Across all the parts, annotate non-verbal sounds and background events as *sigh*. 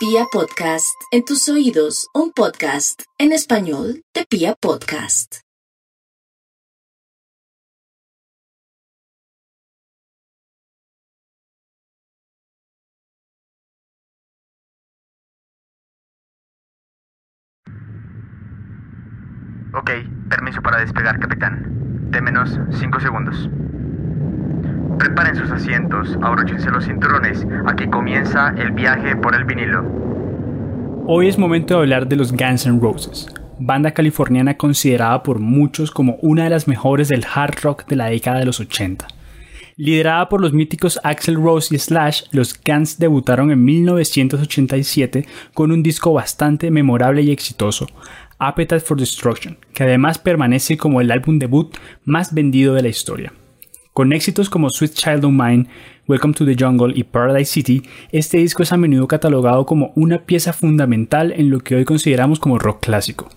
Pia Podcast, en tus oídos, un podcast en español de Pia Podcast. Ok, permiso para despegar, capitán. De menos 5 segundos. Preparen sus asientos, abróchense los cinturones. Aquí comienza el viaje por el vinilo. Hoy es momento de hablar de los Guns N' Roses, banda californiana considerada por muchos como una de las mejores del hard rock de la década de los 80. Liderada por los míticos Axel Rose y Slash, los Guns debutaron en 1987 con un disco bastante memorable y exitoso, Appetite for Destruction, que además permanece como el álbum debut más vendido de la historia. Con éxitos como Sweet Child of Mine, Welcome to the Jungle y Paradise City, este disco es a menudo catalogado como una pieza fundamental en lo que hoy consideramos como rock clásico.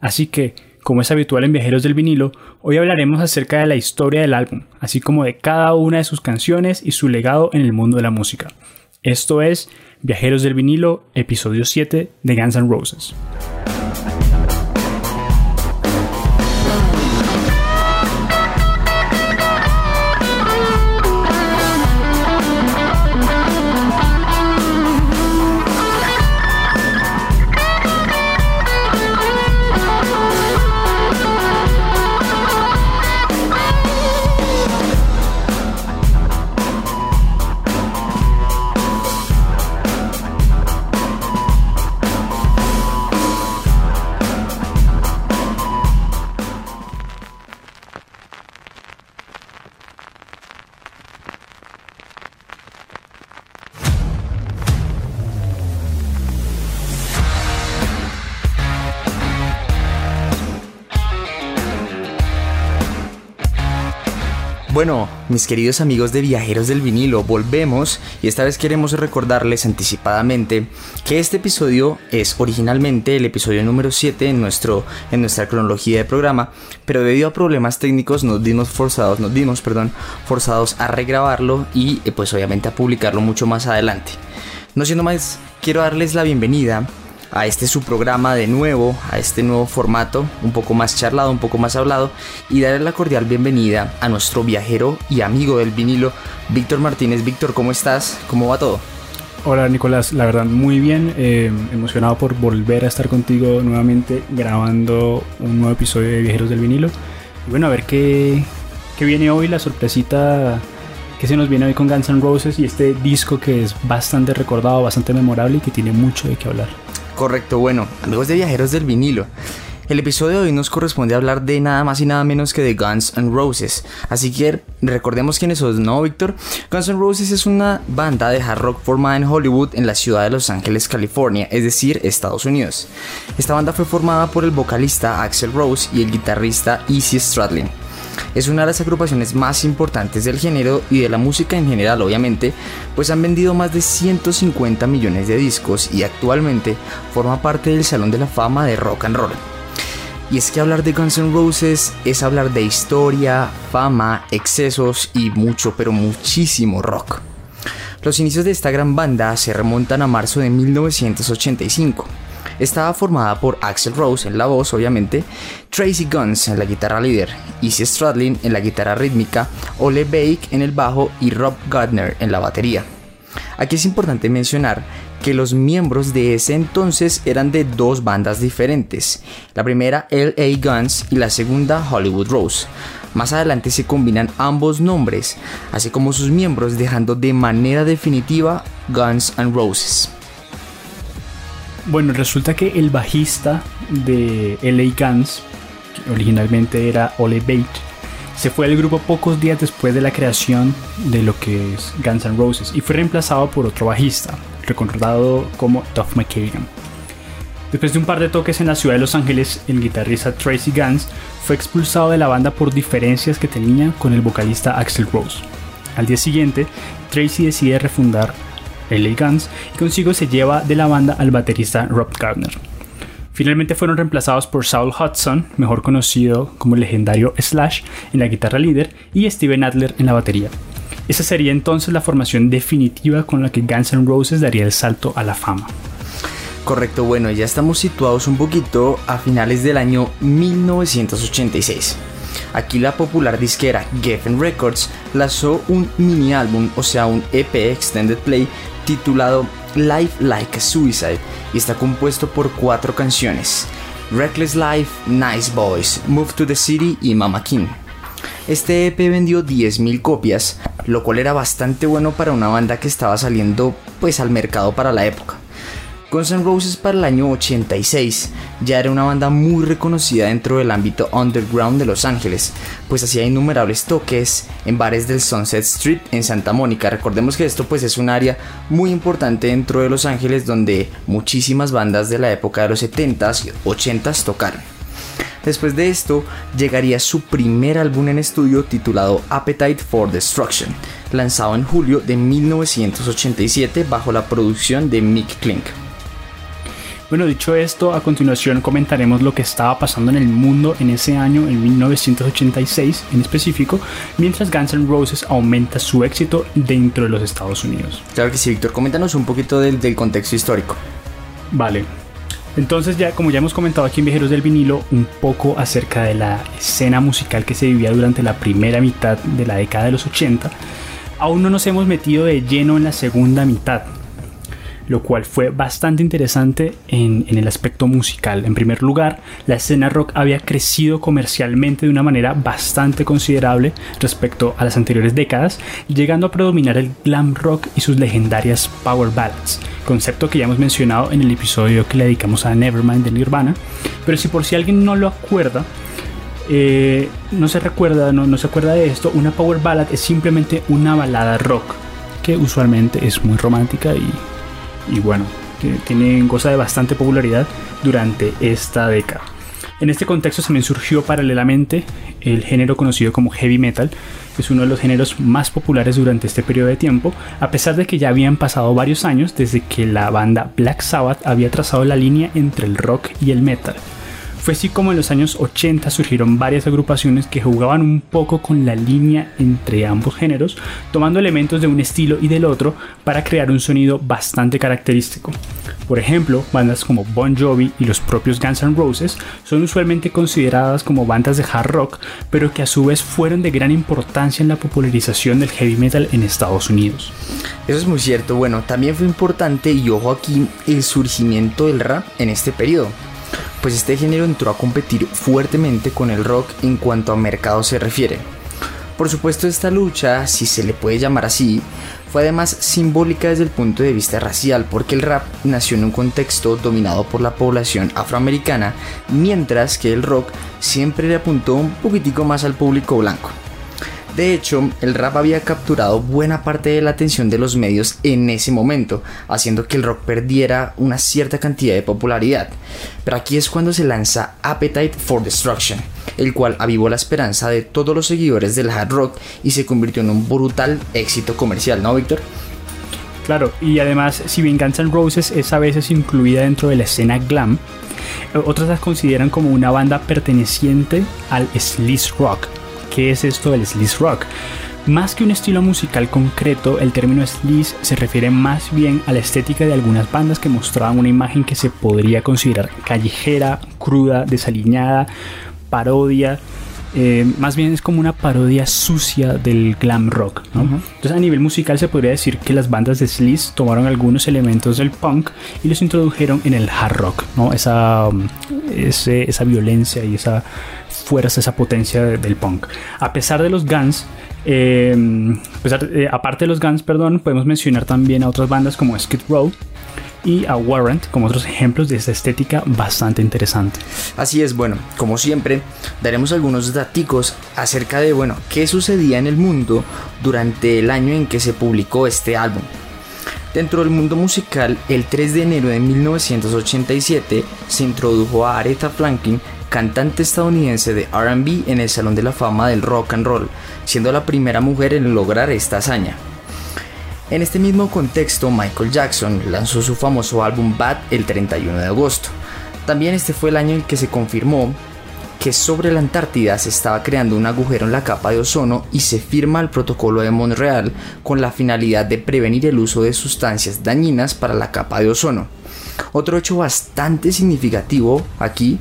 Así que, como es habitual en Viajeros del Vinilo, hoy hablaremos acerca de la historia del álbum, así como de cada una de sus canciones y su legado en el mundo de la música. Esto es Viajeros del Vinilo, episodio 7 de Guns N' Roses. Bueno, mis queridos amigos de Viajeros del Vinilo, volvemos y esta vez queremos recordarles anticipadamente que este episodio es originalmente el episodio número 7 en, nuestro, en nuestra cronología de programa, pero debido a problemas técnicos nos dimos forzados, nos dimos, perdón, forzados a regrabarlo y eh, pues obviamente a publicarlo mucho más adelante. No siendo más, quiero darles la bienvenida a este su programa de nuevo, a este nuevo formato, un poco más charlado, un poco más hablado, y darle la cordial bienvenida a nuestro viajero y amigo del vinilo, Víctor Martínez. Víctor, ¿cómo estás? ¿Cómo va todo? Hola Nicolás, la verdad muy bien, eh, emocionado por volver a estar contigo nuevamente grabando un nuevo episodio de Viajeros del Vinilo. Y bueno, a ver qué, qué viene hoy, la sorpresita que se nos viene hoy con Guns N' Roses y este disco que es bastante recordado, bastante memorable y que tiene mucho de qué hablar. Correcto, bueno, amigos de viajeros del vinilo. El episodio de hoy nos corresponde hablar de nada más y nada menos que de Guns N' Roses. Así que recordemos quiénes son, ¿no, Víctor? Guns N' Roses es una banda de hard rock formada en Hollywood en la ciudad de Los Ángeles, California, es decir, Estados Unidos. Esta banda fue formada por el vocalista Axel Rose y el guitarrista Easy Stradlin. Es una de las agrupaciones más importantes del género y de la música en general, obviamente, pues han vendido más de 150 millones de discos y actualmente forma parte del Salón de la Fama de Rock and Roll. Y es que hablar de Guns N' Roses es hablar de historia, fama, excesos y mucho, pero muchísimo rock. Los inicios de esta gran banda se remontan a marzo de 1985 estaba formada por Axel Rose en la voz, obviamente, Tracy Guns en la guitarra líder, Izzy Stradlin en la guitarra rítmica, Ole Bake en el bajo y Rob Gardner en la batería. Aquí es importante mencionar que los miembros de ese entonces eran de dos bandas diferentes, la primera LA Guns y la segunda Hollywood Rose. Más adelante se combinan ambos nombres, así como sus miembros dejando de manera definitiva Guns N' Roses. Bueno, resulta que el bajista de LA Guns, que originalmente era Ole Bate, se fue del grupo pocos días después de la creación de lo que es Guns N' Roses y fue reemplazado por otro bajista, recordado como Duff McKagan. Después de un par de toques en la ciudad de Los Ángeles, el guitarrista Tracy Guns fue expulsado de la banda por diferencias que tenía con el vocalista Axel Rose. Al día siguiente, Tracy decide refundar LA Guns, y consigo se lleva de la banda al baterista Rob Gardner. Finalmente fueron reemplazados por Saul Hudson, mejor conocido como el legendario Slash en la guitarra líder, y Steven Adler en la batería. Esa sería entonces la formación definitiva con la que Guns N' Roses daría el salto a la fama. Correcto, bueno, ya estamos situados un poquito a finales del año 1986. Aquí la popular disquera Geffen Records lanzó un mini álbum, o sea, un EP Extended Play titulado Life Like a Suicide y está compuesto por cuatro canciones: Reckless Life, Nice Boys, Move to the City y Mama King. Este EP vendió 10.000 copias, lo cual era bastante bueno para una banda que estaba saliendo pues al mercado para la época. Guns N' Roses para el año 86 ya era una banda muy reconocida dentro del ámbito underground de Los Ángeles, pues hacía innumerables toques en bares del Sunset Street en Santa Mónica. Recordemos que esto pues es un área muy importante dentro de Los Ángeles donde muchísimas bandas de la época de los 70s y 80s tocaron. Después de esto, llegaría su primer álbum en estudio titulado Appetite for Destruction, lanzado en julio de 1987 bajo la producción de Mick Klink. Bueno, dicho esto, a continuación comentaremos lo que estaba pasando en el mundo en ese año, en 1986 en específico, mientras Guns N' Roses aumenta su éxito dentro de los Estados Unidos. Claro que sí, Víctor, coméntanos un poquito del, del contexto histórico. Vale, entonces ya como ya hemos comentado aquí en Viajeros del Vinilo un poco acerca de la escena musical que se vivía durante la primera mitad de la década de los 80, aún no nos hemos metido de lleno en la segunda mitad, lo cual fue bastante interesante en, el aspecto musical. En primer lugar, la escena rock había crecido comercialmente de una manera bastante considerable respecto a las anteriores décadas, llegando a predominar el glam rock y sus legendarias power ballads, concepto que ya hemos mencionado en el episodio que le dedicamos a Nevermind de Nirvana, pero si por si alguien no lo acuerda, eh, no se recuerda, no se acuerda de esto, una power ballad es simplemente una balada rock que usualmente es muy romántica y y bueno, tiene goza de bastante popularidad durante esta década. En este contexto también surgió paralelamente el género conocido como heavy metal, que es uno de los géneros más populares durante este periodo de tiempo, a pesar de que ya habían pasado varios años desde que la banda Black Sabbath había trazado la línea entre el rock y el metal. Fue así como en los años 80 surgieron varias agrupaciones que jugaban un poco con la línea entre ambos géneros, tomando elementos de un estilo y del otro para crear un sonido bastante característico. Por ejemplo, bandas como Bon Jovi y los propios Guns N' Roses son usualmente consideradas como bandas de hard rock, pero que a su vez fueron de gran importancia en la popularización del heavy metal en Estados Unidos. Eso es muy cierto, bueno, también fue importante y ojo aquí el surgimiento del rap en este periodo pues este género entró a competir fuertemente con el rock en cuanto a mercado se refiere. Por supuesto esta lucha, si se le puede llamar así, fue además simbólica desde el punto de vista racial porque el rap nació en un contexto dominado por la población afroamericana, mientras que el rock siempre le apuntó un poquitico más al público blanco. De hecho, el rap había capturado buena parte de la atención de los medios en ese momento, haciendo que el rock perdiera una cierta cantidad de popularidad. Pero aquí es cuando se lanza Appetite for Destruction, el cual avivó la esperanza de todos los seguidores del hard rock y se convirtió en un brutal éxito comercial, ¿no, Víctor? Claro, y además, si bien Guns N' Roses es a veces incluida dentro de la escena glam, otras las consideran como una banda perteneciente al sleaze rock, ¿Qué es esto del sleaze rock? Más que un estilo musical concreto, el término sleaze se refiere más bien a la estética de algunas bandas que mostraban una imagen que se podría considerar callejera, cruda, desaliñada, parodia. Eh, más bien es como una parodia sucia del glam rock. ¿no? Entonces a nivel musical se podría decir que las bandas de sleaze tomaron algunos elementos del punk y los introdujeron en el hard rock, ¿no? esa, ese, esa violencia y esa fuerza, esa potencia del punk. A pesar de los Guns, eh, eh, aparte de los Guns, perdón, podemos mencionar también a otras bandas como Skid Row y a Warrant como otros ejemplos de esta estética bastante interesante. Así es, bueno, como siempre, daremos algunos datos acerca de, bueno, qué sucedía en el mundo durante el año en que se publicó este álbum. Dentro del mundo musical, el 3 de enero de 1987 se introdujo a Aretha Franklin cantante estadounidense de RB en el Salón de la Fama del Rock and Roll, siendo la primera mujer en lograr esta hazaña. En este mismo contexto, Michael Jackson lanzó su famoso álbum Bad el 31 de agosto. También este fue el año en que se confirmó que sobre la Antártida se estaba creando un agujero en la capa de ozono y se firma el protocolo de Montreal con la finalidad de prevenir el uso de sustancias dañinas para la capa de ozono. Otro hecho bastante significativo aquí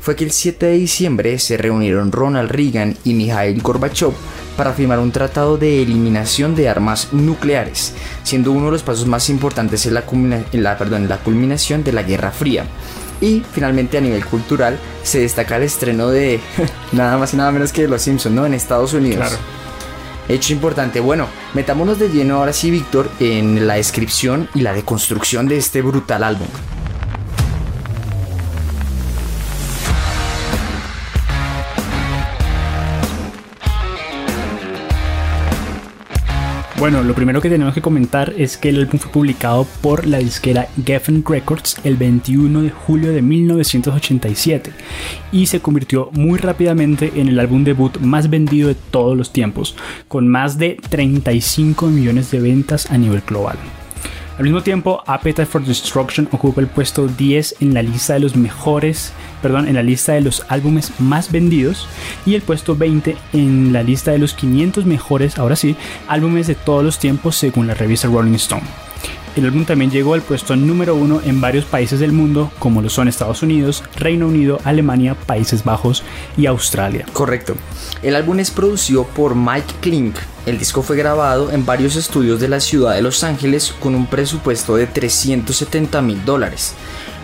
fue que el 7 de diciembre se reunieron Ronald Reagan y Mikhail Gorbachev para firmar un tratado de eliminación de armas nucleares, siendo uno de los pasos más importantes en la, la culminación de la Guerra Fría. Y finalmente a nivel cultural se destaca el estreno de *laughs* nada más y nada menos que Los Simpsons, ¿no? En Estados Unidos. Hecho importante. Bueno, metámonos de lleno ahora sí, Víctor, en la descripción y la deconstrucción de este brutal álbum. Bueno, lo primero que tenemos que comentar es que el álbum fue publicado por la disquera Geffen Records el 21 de julio de 1987 y se convirtió muy rápidamente en el álbum debut más vendido de todos los tiempos, con más de 35 millones de ventas a nivel global. Al mismo tiempo, Appetite for Destruction ocupa el puesto 10 en la lista de los mejores, perdón, en la lista de los álbumes más vendidos y el puesto 20 en la lista de los 500 mejores, ahora sí, álbumes de todos los tiempos según la revista Rolling Stone. El álbum también llegó al puesto número uno en varios países del mundo, como lo son Estados Unidos, Reino Unido, Alemania, Países Bajos y Australia. Correcto. El álbum es producido por Mike Klink. El disco fue grabado en varios estudios de la ciudad de Los Ángeles con un presupuesto de 370 mil dólares.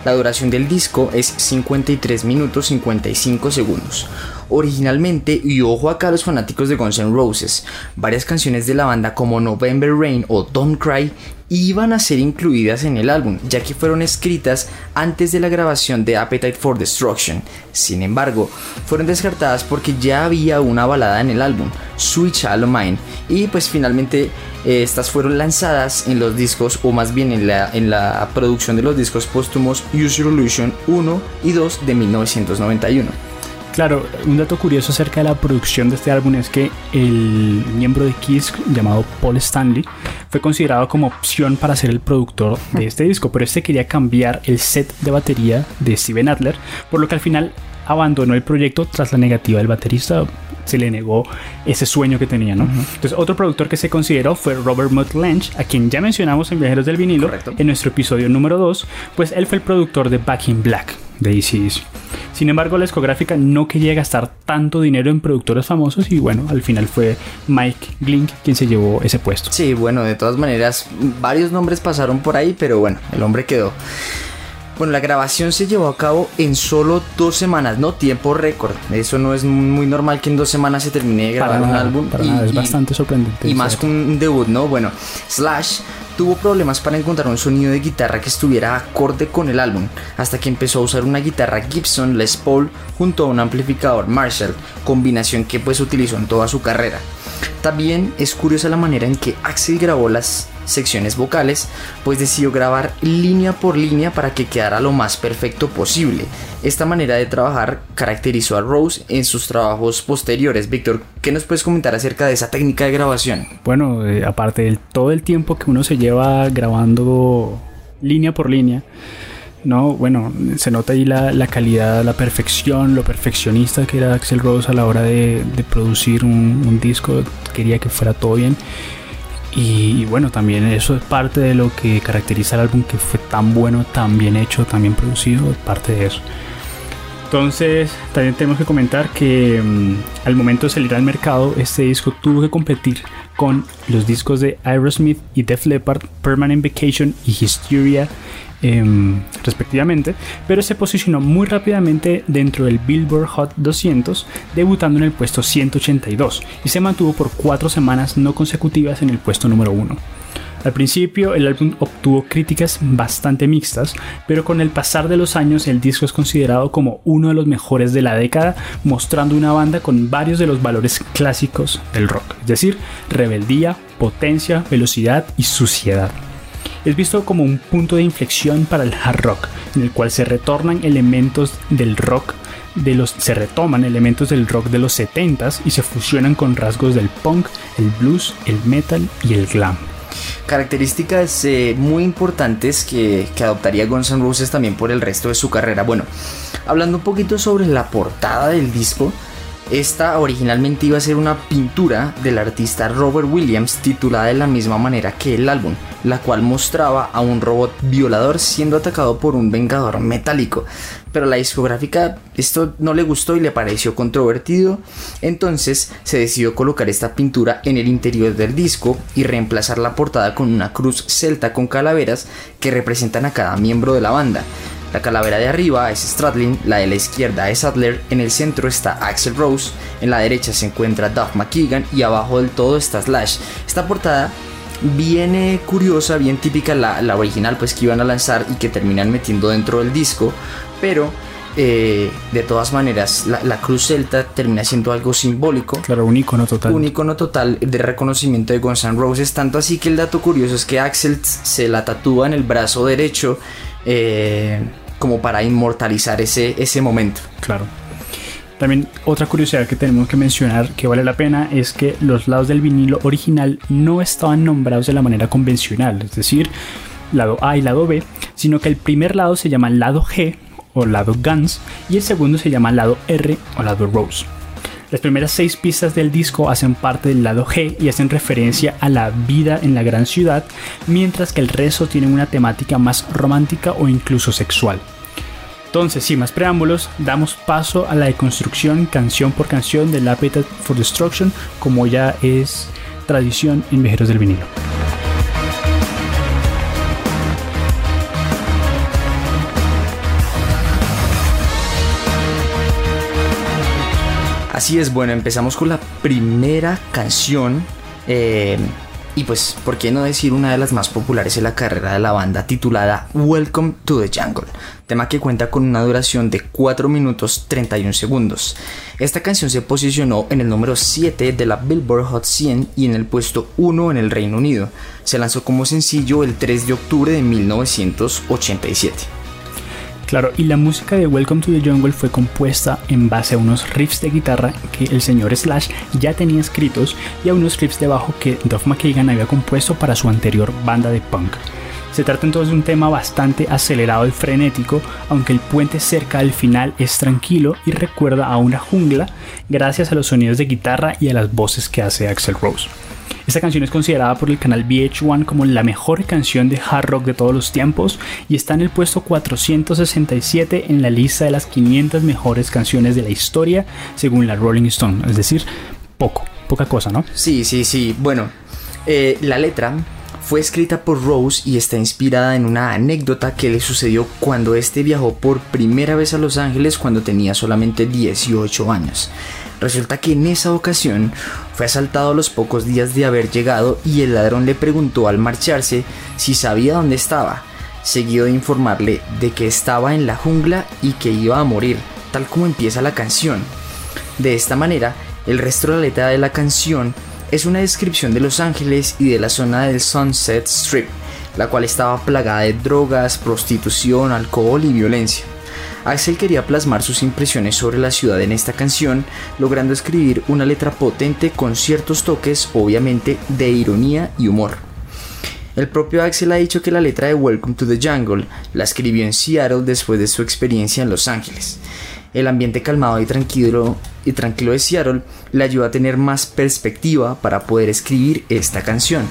La duración del disco es 53 minutos 55 segundos. Originalmente, y ojo acá a los fanáticos de Guns N' Roses, varias canciones de la banda como November Rain o Don't Cry iban a ser incluidas en el álbum, ya que fueron escritas antes de la grabación de Appetite for Destruction. Sin embargo, fueron descartadas porque ya había una balada en el álbum, Sweet Child Mine, y pues finalmente eh, estas fueron lanzadas en los discos, o más bien en la, en la producción de los discos póstumos Use Your Illusion 1 y 2 de 1991. Claro, un dato curioso acerca de la producción de este álbum es que el miembro de Kiss llamado Paul Stanley fue considerado como opción para ser el productor de este disco, pero este quería cambiar el set de batería de Steven Adler, por lo que al final abandonó el proyecto tras la negativa del baterista. Se le negó ese sueño que tenía, ¿no? Entonces, otro productor que se consideró fue Robert Mutt Lange, a quien ya mencionamos en Viajeros del Vinilo en nuestro episodio número 2, pues él fue el productor de Back in Black de ACDC. Sin embargo, la discográfica no quería gastar tanto dinero en productores famosos y bueno, al final fue Mike Glink quien se llevó ese puesto. Sí, bueno, de todas maneras, varios nombres pasaron por ahí, pero bueno, el hombre quedó. Bueno, la grabación se llevó a cabo en solo dos semanas, no tiempo récord. Eso no es muy normal que en dos semanas se termine de grabar un álbum. y, es bastante sorprendente. Y más con un debut, ¿no? Bueno, Slash tuvo problemas para encontrar un sonido de guitarra que estuviera acorde con el álbum, hasta que empezó a usar una guitarra Gibson Les Paul junto a un amplificador Marshall, combinación que pues utilizó en toda su carrera. También es curiosa la manera en que Axel grabó las secciones vocales, pues decidió grabar línea por línea para que quedara lo más perfecto posible. Esta manera de trabajar caracterizó a Rose en sus trabajos posteriores. Víctor, ¿qué nos puedes comentar acerca de esa técnica de grabación? Bueno, eh, aparte de todo el tiempo que uno se lleva grabando línea por línea, no, bueno, se nota ahí la, calidad, la perfección, lo perfeccionista que era Axel Rose a la hora de, producir un, disco, quería que fuera todo bien. Y, bueno, también eso es parte de lo que caracteriza el álbum que fue tan bueno, tan bien hecho, tan bien producido, parte de eso. Entonces, también tenemos que comentar que mm, al momento de salir al mercado, este disco tuvo que competir con los discos de Aerosmith y Def Leppard, Permanent Vacation y Hysteria Em, respectivamente, pero se posicionó muy rápidamente dentro del Billboard Hot 200, debutando en el puesto 182 y se mantuvo por cuatro semanas no consecutivas en el puesto número 1. Al principio el álbum obtuvo críticas bastante mixtas, pero con el pasar de los años el disco es considerado como uno de los mejores de la década, mostrando una banda con varios de los valores clásicos del rock, es decir, rebeldía, potencia, velocidad y suciedad es visto como un punto de inflexión para el hard rock, en el cual se retornan elementos del rock de los se retoman elementos del rock de los 70s y se fusionan con rasgos del punk, el blues, el metal y el glam. Características eh, muy importantes que, que, adoptaría Guns N' Roses también por el resto de su carrera. Bueno, hablando un poquito sobre la portada del disco, Esta originalmente iba a ser una pintura del artista Robert Williams titulada de la misma manera que el álbum, la cual mostraba a un robot violador siendo atacado por un vengador metálico. Pero la discográfica esto no le gustó y le pareció controvertido, entonces se decidió colocar esta pintura en el interior del disco y reemplazar la portada con una cruz celta con calaveras que representan a cada miembro de la banda. La calavera de arriba es Stradlin, la de la izquierda es Adler, en el centro está Axel Rose, en la derecha se encuentra Duff McKeegan y abajo del todo está Slash. Esta portada viene curiosa, bien típica, la, la original pues que iban a lanzar y que terminan metiendo dentro del disco, pero eh, de todas maneras, la, cruz celta termina siendo algo simbólico. Claro, un icono total. Un icono total de reconocimiento de Guns N' Roses. Tanto así que el dato curioso es que Axel se la tatúa en el brazo derecho. Eh, como para inmortalizar ese, ese momento. Claro. También otra curiosidad que tenemos que mencionar que vale la pena es que los lados del vinilo original no estaban nombrados de la manera convencional, es decir, lado A y lado B, sino que el primer lado se llama lado G o lado Guns y el segundo se llama lado R o lado Rose. Las primeras seis pistas del disco hacen parte del lado G y hacen referencia a la vida en la gran ciudad, mientras que el resto tiene una temática más romántica o incluso sexual. Entonces, sin más preámbulos, damos paso a la deconstrucción canción por canción del Appetite for Destruction, como ya es tradición en Viajeros del Vinilo. Así es, bueno, empezamos con la primera canción. Eh, y pues, ¿por qué no decir una de las más populares en la carrera de la banda titulada Welcome to the Jungle? Tema que cuenta con una duración de 4 minutos 31 segundos. Esta canción se posicionó en el número 7 de la Billboard Hot 100 y en el puesto 1 en el Reino Unido. Se lanzó como sencillo el 3 de octubre de 1987. Claro, y la música de Welcome to the Jungle fue compuesta en base a unos riffs de guitarra que el señor Slash ya tenía escritos y a unos riffs de bajo que Duff McKagan había compuesto para su anterior banda de punk. Se trata entonces de un tema bastante acelerado y frenético, aunque el puente cerca del final es tranquilo y recuerda a una jungla gracias a los sonidos de guitarra y a las voces que hace Axel Rose. Esta canción es considerada por el canal VH1 como la mejor canción de hard rock de todos los tiempos y está en el puesto 467 en la lista de las 500 mejores canciones de la historia según la Rolling Stone. Es decir, poco, poca cosa, ¿no? Sí, sí, sí. Bueno, eh, la letra fue escrita por Rose y está inspirada en una anécdota que le sucedió cuando este viajó por primera vez a Los Ángeles cuando tenía solamente 18 años. Resulta que en esa ocasión fue asaltado a los pocos días de haber llegado y el ladrón le preguntó al marcharse si sabía dónde estaba, seguido de informarle de que estaba en la jungla y que iba a morir, tal como empieza la canción. De esta manera, el resto de la letra de la canción es una descripción de Los Ángeles y de la zona del Sunset Strip, la cual estaba plagada de drogas, prostitución, alcohol y violencia. Axel quería plasmar sus impresiones sobre la ciudad en esta canción, logrando escribir una letra potente con ciertos toques, obviamente, de ironía y humor. El propio Axel ha dicho que la letra de Welcome to the Jungle la escribió en Seattle después de su experiencia en Los Ángeles. El ambiente calmado y tranquilo, de Seattle le ayuda a tener más perspectiva para poder escribir esta canción.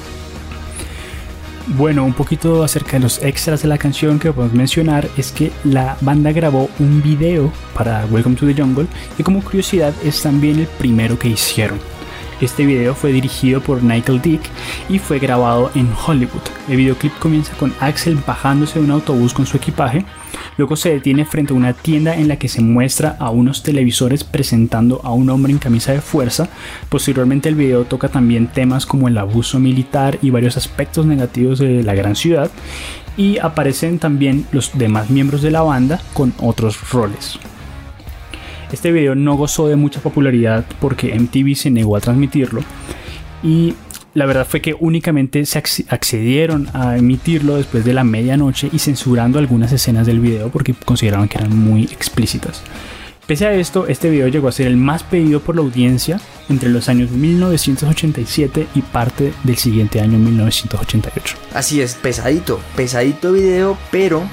Bueno, un poquito acerca de los extras de la canción que podemos mencionar es que la banda grabó un video para Welcome to the Jungle y como curiosidad es también el primero que hicieron. Este video fue dirigido por Michael Dick y fue grabado en Hollywood. El videoclip comienza con Axel bajándose de un autobús con su equipaje Luego se detiene frente a una tienda en la que se muestra a unos televisores presentando a un hombre en camisa de fuerza. Posteriormente el video toca también temas como el abuso militar y varios aspectos negativos de la gran ciudad. Y aparecen también los demás miembros de la banda con otros roles. Este video no gozó de mucha popularidad porque MTV se negó a transmitirlo y la verdad fue que únicamente se accedieron a emitirlo después de la medianoche y censurando algunas escenas del video porque consideraban que eran muy explícitas. Pese a esto, este video llegó a ser el más pedido por la audiencia entre los años 1987 y parte del siguiente año 1988. Así es, pesadito, pesadito video, pero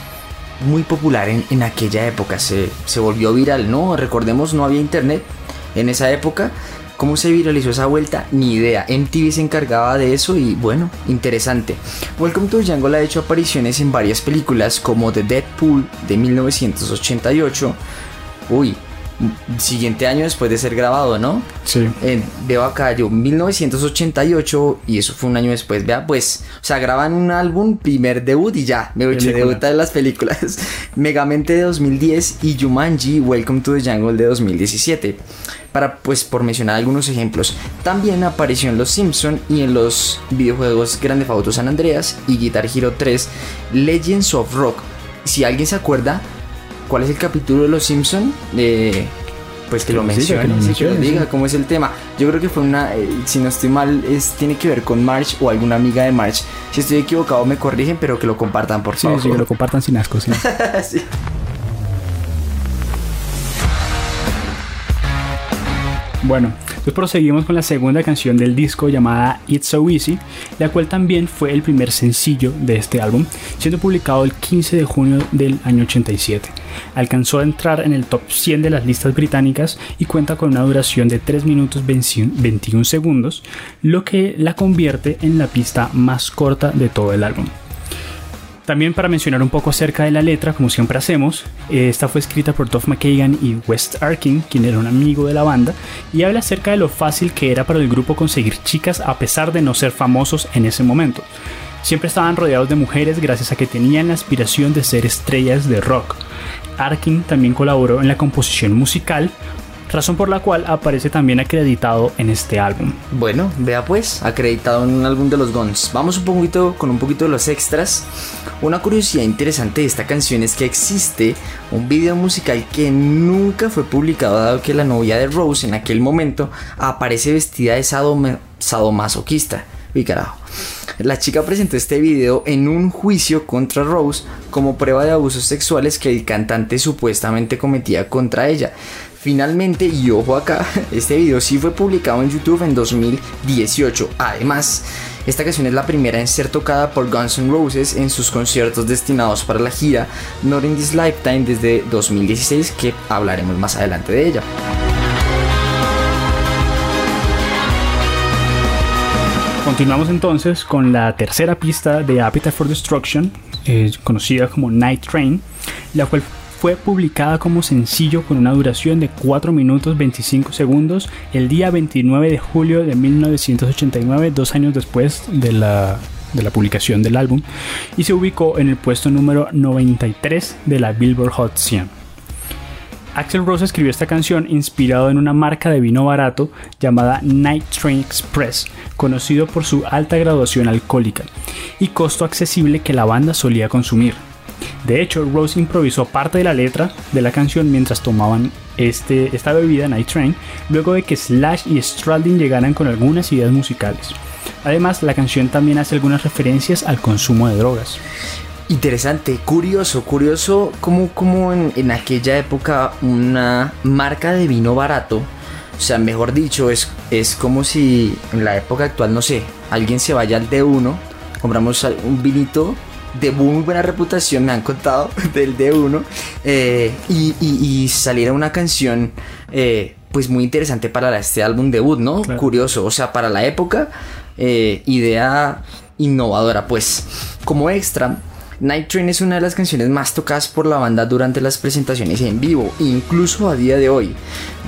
muy popular en, aquella época. Se, se volvió viral, ¿no? Recordemos, no había internet, en esa época. ¿Cómo se viralizó esa vuelta? Ni idea. MTV se encargaba de eso y bueno, interesante. Welcome to Jungle ha hecho apariciones en varias películas como The Deadpool de 1988. Uy, siguiente año después de ser grabado, ¿no? Sí. Eh, veo acá yo 1988 y eso fue un año después. Vea, pues, o sea, graban un álbum, primer debut y ya, me Película. debuta en las películas. *laughs* Megamente de 2010 y Jumanji Welcome to the Jungle de 2017. Para, pues, por mencionar algunos ejemplos. También apareció en Los Simpson y en los videojuegos Grande Auto San Andreas y Guitar Hero 3 Legends of Rock. Si alguien se acuerda, ¿cuál es el capítulo de Los Simpson? Eh, pues que lo Que lo mencione, diga, que lo sí, que diga sí. cómo es el tema. Yo creo que fue una, eh, si no estoy mal, es, tiene que ver con March o alguna amiga de March. Si estoy equivocado me corrigen, pero que lo compartan por Sí, favor. sí, que lo compartan sin asco, sí. *laughs* Sí. Bueno, pues proseguimos con la segunda canción del disco llamada It's So Easy, la cual también fue el primer sencillo de este álbum, siendo publicado el 15 de junio del año 87. Alcanzó a entrar en el top 100 de las listas británicas y cuenta con una duración de 3 minutos 21 segundos, lo que la convierte en la pista más corta de todo el álbum. También para mencionar un poco acerca de la letra, como siempre hacemos, eh, esta fue escrita por Duff McKagan y West Arkin, quien era un amigo de la banda, y habla acerca de lo fácil que era para el grupo conseguir chicas a pesar de no ser famosos en ese momento. Siempre estaban rodeados de mujeres gracias a que tenían la aspiración de ser estrellas de rock. Arkin también colaboró en la composición musical, razón por la cual aparece también acreditado en este álbum. Bueno, vea pues, acreditado en un álbum de los Guns. Vamos un poquito con un poquito de los extras. Una curiosidad interesante de esta canción es que existe un video musical que nunca fue publicado dado que la novia de Rose en aquel momento aparece vestida de sadomasoquista. Uy, carajo. La chica presentó este video en un juicio contra Rose como prueba de abusos sexuales que el cantante supuestamente cometía contra ella. Finalmente, y ojo acá, *laughs* este video sí fue publicado en YouTube en 2018. Además, esta canción es la primera en ser tocada por Guns N' Roses en sus conciertos destinados para la gira Not in This Lifetime desde 2016, que hablaremos más adelante de ella. Continuamos entonces con la tercera pista de Appetite for Destruction, eh, conocida como Night Train, la cual fue publicada como sencillo con una duración de 4 minutos 25 segundos el día 29 de julio de 1989, dos años después de la, de la publicación del álbum, y se ubicó en el puesto número 93 de la Billboard Hot 100. Axel Rose escribió esta canción inspirado en una marca de vino barato llamada Night Train Express, conocido por su alta graduación alcohólica y costo accesible que la banda solía consumir. De hecho, Rose improvisó parte de la letra de la canción mientras tomaban este, esta bebida Night Train, luego de que Slash y Stradlin llegaran con algunas ideas musicales. Además, la canción también hace algunas referencias al consumo de drogas. Interesante, curioso, curioso como, como en, en aquella época una marca de vino barato, o sea, mejor dicho, es, es como si en la época actual, no sé, alguien se vaya al D1, compramos un vinito de muy buena reputación, me han contado, *laughs* del D1, eh, y, y- y saliera una canción, eh, pues muy interesante para este álbum debut, ¿no? Claro. Curioso, o sea, para la época, eh, idea innovadora, pues como extra. Night Train es una de las canciones más tocadas por la banda durante las presentaciones en vivo, incluso a día de hoy.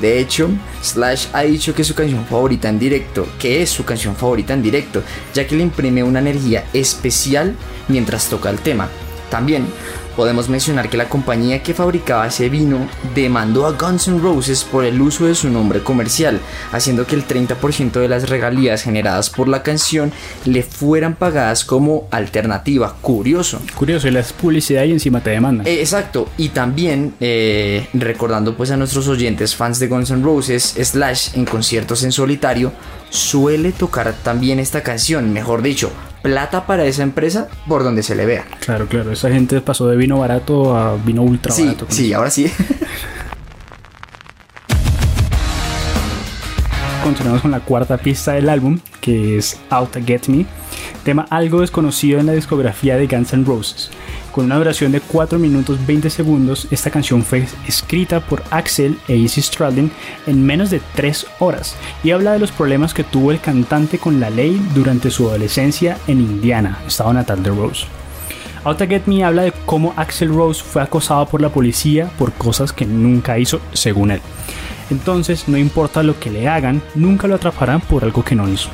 De hecho, Slash ha dicho que es su canción favorita en directo, que es su canción favorita en directo, ya que le imprime una energía especial mientras toca el tema. También podemos mencionar que la compañía que fabricaba ese vino demandó a Guns N' Roses por el uso de su nombre comercial, haciendo que el 30% de las regalías generadas por la canción le fueran pagadas como alternativa. Curioso. Curioso, y la publicidad y encima te demandan. Eh, exacto, y también eh, recordando pues a nuestros oyentes fans de Guns N' Roses, Slash en conciertos en solitario suele tocar también esta canción, mejor dicho, plata para esa empresa por donde se le vea. Claro, claro, esa gente pasó de vino barato a vino ultra Sí, barato. sí, ahora sí. *laughs* Continuamos con la cuarta pista del álbum, que es Out to Get Me, tema algo desconocido en la discografía de Guns N' Roses. Con una duración de 4 minutos 20 segundos, esta canción fue escrita por Axel e Izzy Stradlin en menos de 3 horas y habla de los problemas que tuvo el cantante con la ley durante su adolescencia en Indiana, estado natal de Rose. Out to Get Me habla de cómo Axel Rose fue acosado por la policía por cosas que nunca hizo, según él. Entonces, no importa lo que le hagan, nunca lo atraparán por algo que no hizo.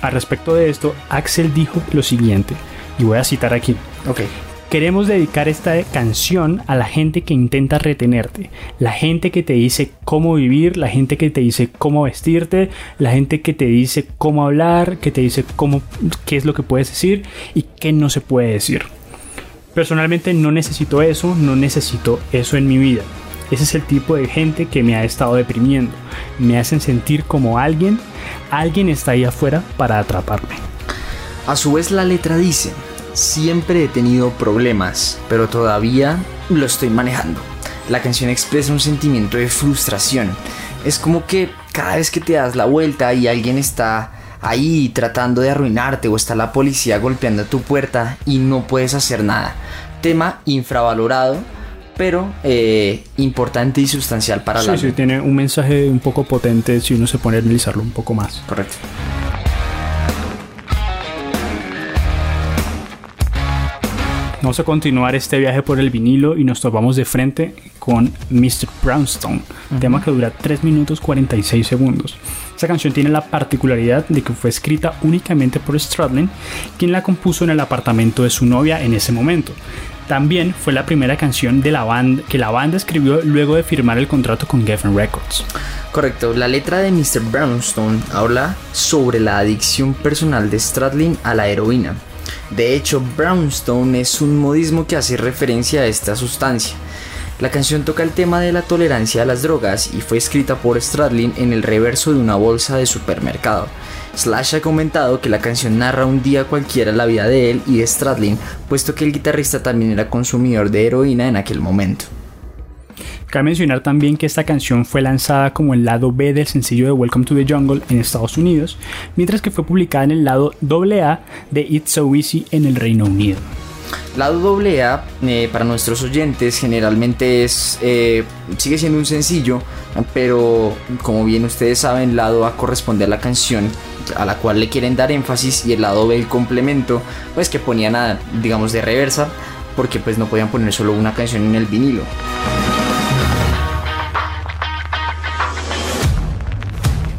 Al respecto de esto, Axel dijo lo siguiente, y voy a citar aquí. Ok. Queremos dedicar esta canción a la gente que intenta retenerte, la gente que te dice cómo vivir, la gente que te dice cómo vestirte, la gente que te dice cómo hablar, que te dice cómo, qué es lo que puedes decir y qué no se puede decir. Personalmente no necesito eso, no necesito eso en mi vida. Ese es el tipo de gente que me ha estado deprimiendo. Me hacen sentir como alguien, alguien está ahí afuera para atraparme. A su vez la letra dice, siempre he tenido problemas, pero todavía lo estoy manejando. La canción expresa un sentimiento de frustración. Es como que cada vez que te das la vuelta y alguien está ahí tratando de arruinarte o está la policía golpeando a tu puerta y no puedes hacer nada. Tema infravalorado pero eh, importante y sustancial para la Sí, sí, tiene un mensaje un poco potente si uno se pone a analizarlo un poco más. Correcto. Vamos a continuar este viaje por el vinilo y nos topamos de frente con Mr. Brownstone, tema que dura 3 minutos 46 segundos. Esta canción tiene la particularidad de que fue escrita únicamente por Stradlin, quien la compuso en el apartamento de su novia en ese momento. También fue la primera canción de la banda que la banda escribió luego de firmar el contrato con Geffen Records. Correcto, la letra de Mr. Brownstone habla sobre la adicción personal de Stradlin a la heroína. De hecho, Brownstone es un modismo que hace referencia a esta sustancia. La canción toca el tema de la tolerancia a las drogas y fue escrita por Stradlin en el reverso de una bolsa de supermercado. Slash ha comentado que la canción narra un día cualquiera la vida de él y de Stradlin, puesto que el guitarrista también era consumidor de heroína en aquel momento. Cabe mencionar también que esta canción fue lanzada como el lado B del sencillo de Welcome to the Jungle en Estados Unidos, mientras que fue publicada en el lado AA de It's So Easy en el Reino Unido. Lado AA eh, para nuestros oyentes generalmente es eh, sigue siendo un sencillo, pero como bien ustedes saben, lado A corresponde a la canción a la cual le quieren dar énfasis y el lado B el complemento, pues que ponían a, digamos de reversa, porque pues no podían poner solo una canción en el vinilo.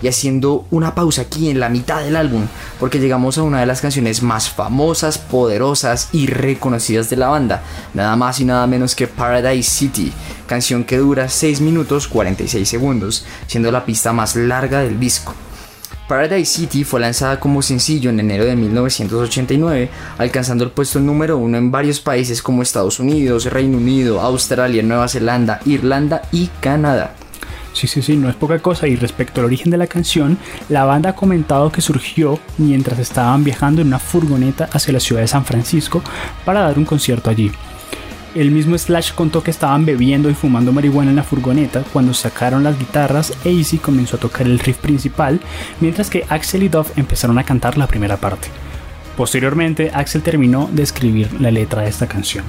Y haciendo una pausa aquí en la mitad del álbum, porque llegamos a una de las canciones más famosas, poderosas y reconocidas de la banda, nada más y nada menos que Paradise City, canción que dura 6 minutos 46 segundos, siendo la pista más larga del disco. Paradise City fue lanzada como sencillo en enero de 1989, alcanzando el puesto número uno en varios países como Estados Unidos, Reino Unido, Australia, Nueva Zelanda, Irlanda y Canadá. Sí, sí, sí, no es poca cosa. Y respecto al origen de la canción, la banda ha comentado que surgió mientras estaban viajando en una furgoneta hacia la ciudad de San Francisco para dar un concierto allí. El mismo Slash contó que estaban bebiendo y fumando marihuana en la furgoneta cuando sacaron las guitarras e Easy comenzó a tocar el riff principal, mientras que Axel y Duff empezaron a cantar la primera parte. Posteriormente, Axel terminó de escribir la letra de esta canción.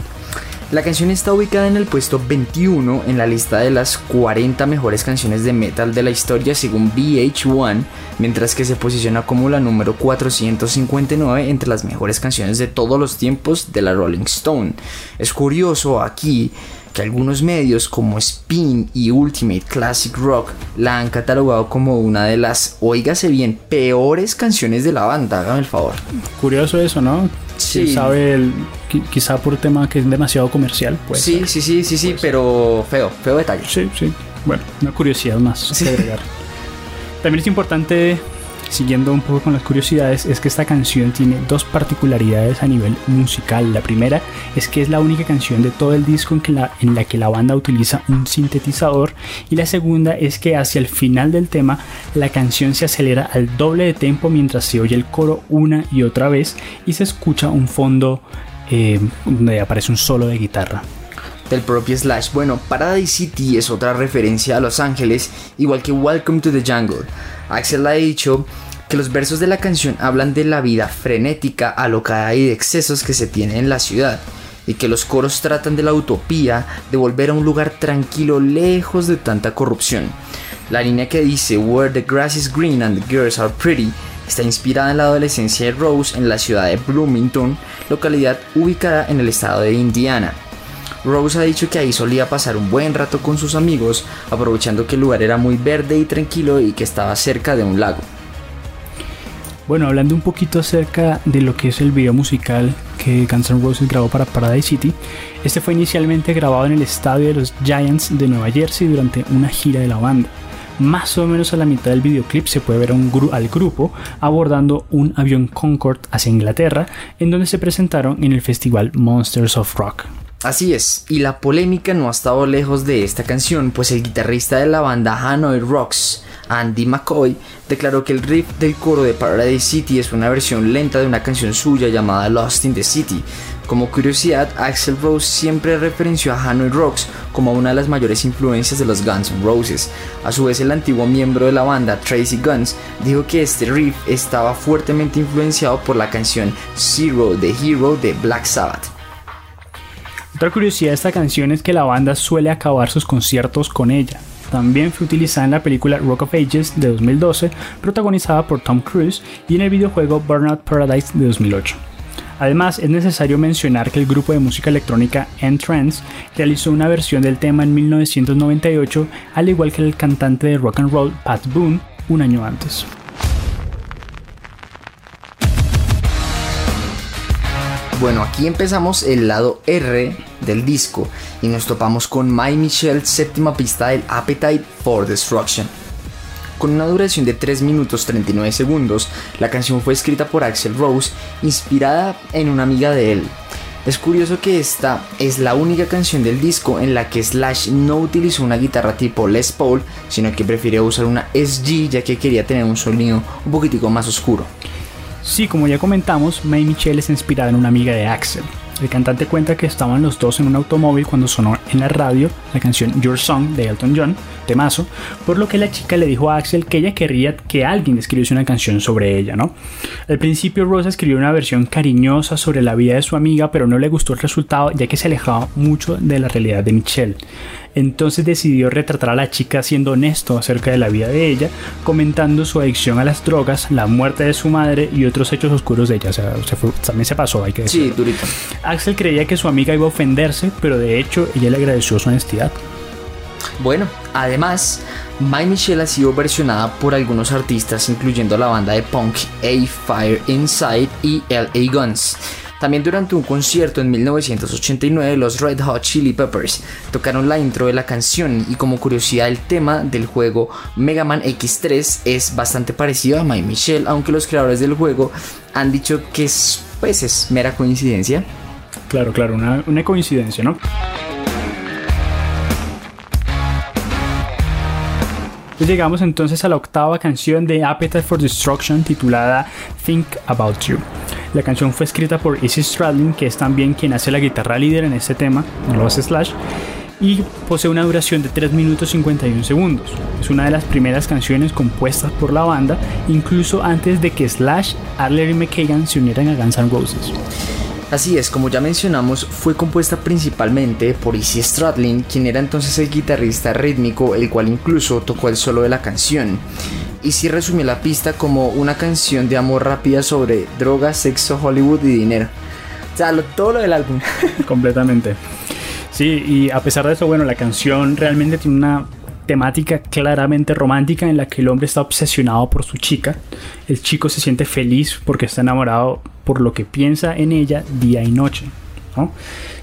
La canción está ubicada en el puesto 21 en la lista de las 40 mejores canciones de metal de la historia según VH1, mientras que se posiciona como la número 459 entre las mejores canciones de todos los tiempos de la Rolling Stone. Es curioso aquí que algunos medios como Spin y Ultimate Classic Rock la han catalogado como una de las, oígase bien, peores canciones de la banda, hágame el favor. Curioso eso, ¿no? Sí. sabe, el, quizá por tema que es demasiado comercial. Pues, sí, sí, sí, sí, sí, pero feo, feo detalle. Sí, sí. Bueno, una curiosidad más Sí. que agregar. *laughs* También es importante, siguiendo un poco con las curiosidades, es que esta canción tiene dos particularidades a nivel musical. La primera es que es la única canción de todo el disco en, que la, en la que la banda utiliza un sintetizador. Y la segunda es que hacia el final del tema la canción se acelera al doble de tempo mientras se oye el coro una y otra vez y se escucha un fondo eh, donde aparece un solo de guitarra. del propio Slash. Bueno, Paradise City es otra referencia a Los Ángeles, igual que Welcome to the Jungle. Axel ha dicho que los versos de la canción hablan de la vida frenética, alocada y de excesos que se tiene en la ciudad. y que los coros tratan de la utopía de volver a un lugar tranquilo lejos de tanta corrupción. La línea que dice Where the grass is green and the girls are pretty está inspirada en la adolescencia de Rose en la ciudad de Bloomington, localidad ubicada en el estado de Indiana. Rose ha dicho que ahí solía pasar un buen rato con sus amigos, aprovechando que el lugar era muy verde y tranquilo y que estaba cerca de un lago. Bueno, hablando un poquito acerca de lo que es el video musical que Guns N' Roses grabó para Paradise City, este fue inicialmente grabado en el estadio de los Giants de Nueva Jersey durante una gira de la banda. Más o menos a la mitad del videoclip se puede ver al grupo abordando un avión Concorde hacia Inglaterra, en donde se presentaron en el festival Monsters of Rock. Así es, y la polémica no ha estado lejos de esta canción, pues el guitarrista de la banda Hanoi Rocks, Andy McCoy, declaró que el riff del coro de Paradise City es una versión lenta de una canción suya llamada Lost in the City. Como curiosidad, Axel Rose siempre referenció a Hanoi Rocks como una de las mayores influencias de los Guns N' Roses. A su vez, el antiguo miembro de la banda, Tracy Guns, dijo que este riff estaba fuertemente influenciado por la canción Zero the Hero de Black Sabbath. Otra curiosidad de esta canción es que la banda suele acabar sus conciertos con ella. También fue utilizada en la película Rock of Ages de 2012, protagonizada por Tom Cruise, y en el videojuego Burnout Paradise de 2008. Además, es necesario mencionar que el grupo de música electrónica N-Trance realizó una versión del tema en 1998, al igual que el cantante de rock and roll Pat Boone un año antes. Bueno, aquí empezamos el lado R del disco y nos topamos con My Michelle, séptima pista del Appetite for Destruction. Con una duración de 3 minutos 39 segundos, la canción fue escrita por Axel Rose, inspirada en una amiga de él. Es curioso que esta es la única canción del disco en la que Slash no utilizó una guitarra tipo Les Paul, sino que prefirió usar una SG ya que quería tener un sonido un poquitico más oscuro. Sí, como ya comentamos, May Michelle es inspirada en una amiga de Axel. El cantante cuenta que estaban los dos en un automóvil cuando sonó en la radio la canción Your Song de Elton John, temazo, por lo que la chica le dijo a Axel que ella querría que alguien escribiese una canción sobre ella, ¿no? Al principio Rosa escribió una versión cariñosa sobre la vida de su amiga, pero no le gustó el resultado ya que se alejaba mucho de la realidad de Michelle. Entonces decidió retratar a la chica siendo honesto acerca de la vida de ella, comentando su adicción a las drogas, la muerte de su madre y otros hechos oscuros de ella. O sea, también se pasó, hay que decirlo. Sí, durito. Axel creía que su amiga iba a ofenderse, pero de hecho ella le agradeció su honestidad. Bueno, además, My Michelle ha sido versionada por algunos artistas, incluyendo la banda de punk A Fire Inside y LA Guns. También durante un concierto en 1989 los Red Hot Chili Peppers tocaron la intro de la canción y como curiosidad el tema del juego Mega Man X3 es bastante parecido a My Michelle, aunque los creadores del juego han dicho que es, pues, es mera coincidencia. Claro, claro, una, coincidencia, ¿no? llegamos entonces a la octava canción de Appetite for Destruction titulada Think About You. La canción fue escrita por Izzy Stradlin, que es también quien hace la guitarra líder en este tema, no lo hace Slash, y posee una duración de 3 minutos 51 segundos. Es una de las primeras canciones compuestas por la banda, incluso antes de que Slash, Adler y McKagan se unieran a Guns N' Roses. Así es, como ya mencionamos, fue compuesta principalmente por Izzy Stradlin, quien era entonces el guitarrista rítmico, el cual incluso tocó el solo de la canción. Izzy resumió la pista como una canción de amor rápida sobre drogas, sexo, Hollywood y dinero. O sea, todo lo del álbum. *laughs* Completamente. Sí, y a pesar de eso, bueno, la canción realmente tiene una temática claramente romántica en la que el hombre está obsesionado por su chica, el chico se siente feliz porque está enamorado por lo que piensa en ella día y noche.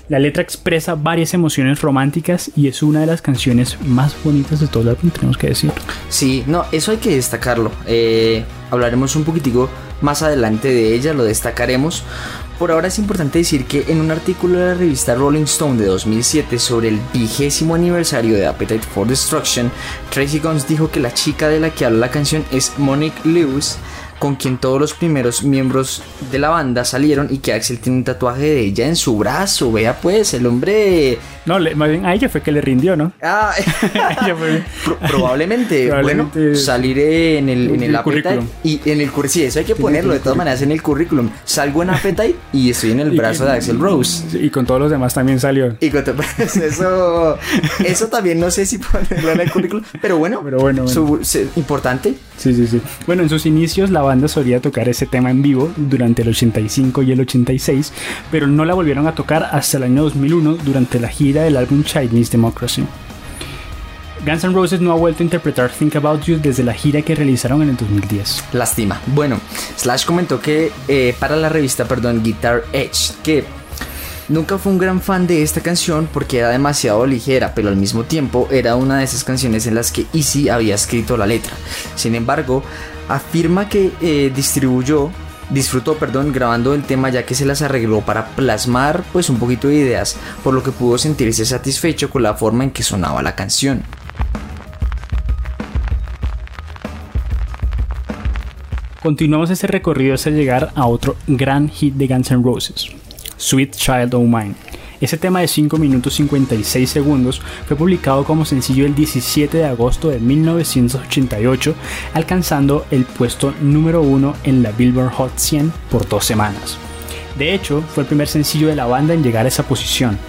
La letra expresa varias emociones románticas y es una de las canciones más bonitas de todo el álbum, tenemos que decir. Sí, no, eso hay que destacarlo. Eh, hablaremos un poquitico más adelante de ella, lo destacaremos. Por ahora es importante decir que en un artículo de la revista Rolling Stone de 2007 sobre el vigésimo aniversario de Appetite for Destruction, Tracy Guns dijo que la chica de la que habla la canción es Monique Lewis, con quien todos los primeros miembros de la banda salieron y que Axel tiene un tatuaje de ella en su brazo. Vea pues, el hombre No, le- más bien a ella fue que le rindió, ¿no? Ah, *laughs* Ella fue- pro- probablemente, *laughs* Probablemente bueno, salir en el, en en el el currículum. y en el currículum, sí, eso hay que ponerlo de todas maneras en el currículum. Salgo en Appetite y estoy en el brazo de Axel Rose. *laughs* Y con todos los demás también salió. Y con pues eso, eso también no sé si ponerlo en el currículum, pero bueno, Pero bueno, bueno. su- se- importante. Sí, sí, sí. Bueno, en sus inicios la banda solía tocar ese tema en vivo durante el 85 y el 86, pero no la volvieron a tocar hasta el año 2001 durante la gira del álbum Chinese Democracy. Guns N' Roses no ha vuelto a interpretar Think About You desde la gira que realizaron en el 2010. Lástima. Bueno, Slash comentó que eh, para la revista, perdón, Guitar Edge, que nunca fue un gran fan de esta canción porque era demasiado ligera, pero al mismo tiempo era una de esas canciones en las que Easy había escrito la letra. Sin embargo, afirma que eh, distribuyó disfrutó, perdón, grabando el tema ya que se las arregló para plasmar pues un poquito de ideas, por lo que pudo sentirse satisfecho con la forma en que sonaba la canción. Continuamos ese recorrido hasta llegar a otro gran hit de Guns N' Roses, Sweet Child O' Mine. Ese tema de 5 minutos 56 segundos fue publicado como sencillo el 17 de agosto de 1988, alcanzando el puesto número 1 en la Billboard Hot 100 por dos semanas. De hecho, fue el primer sencillo de la banda en llegar a esa posición.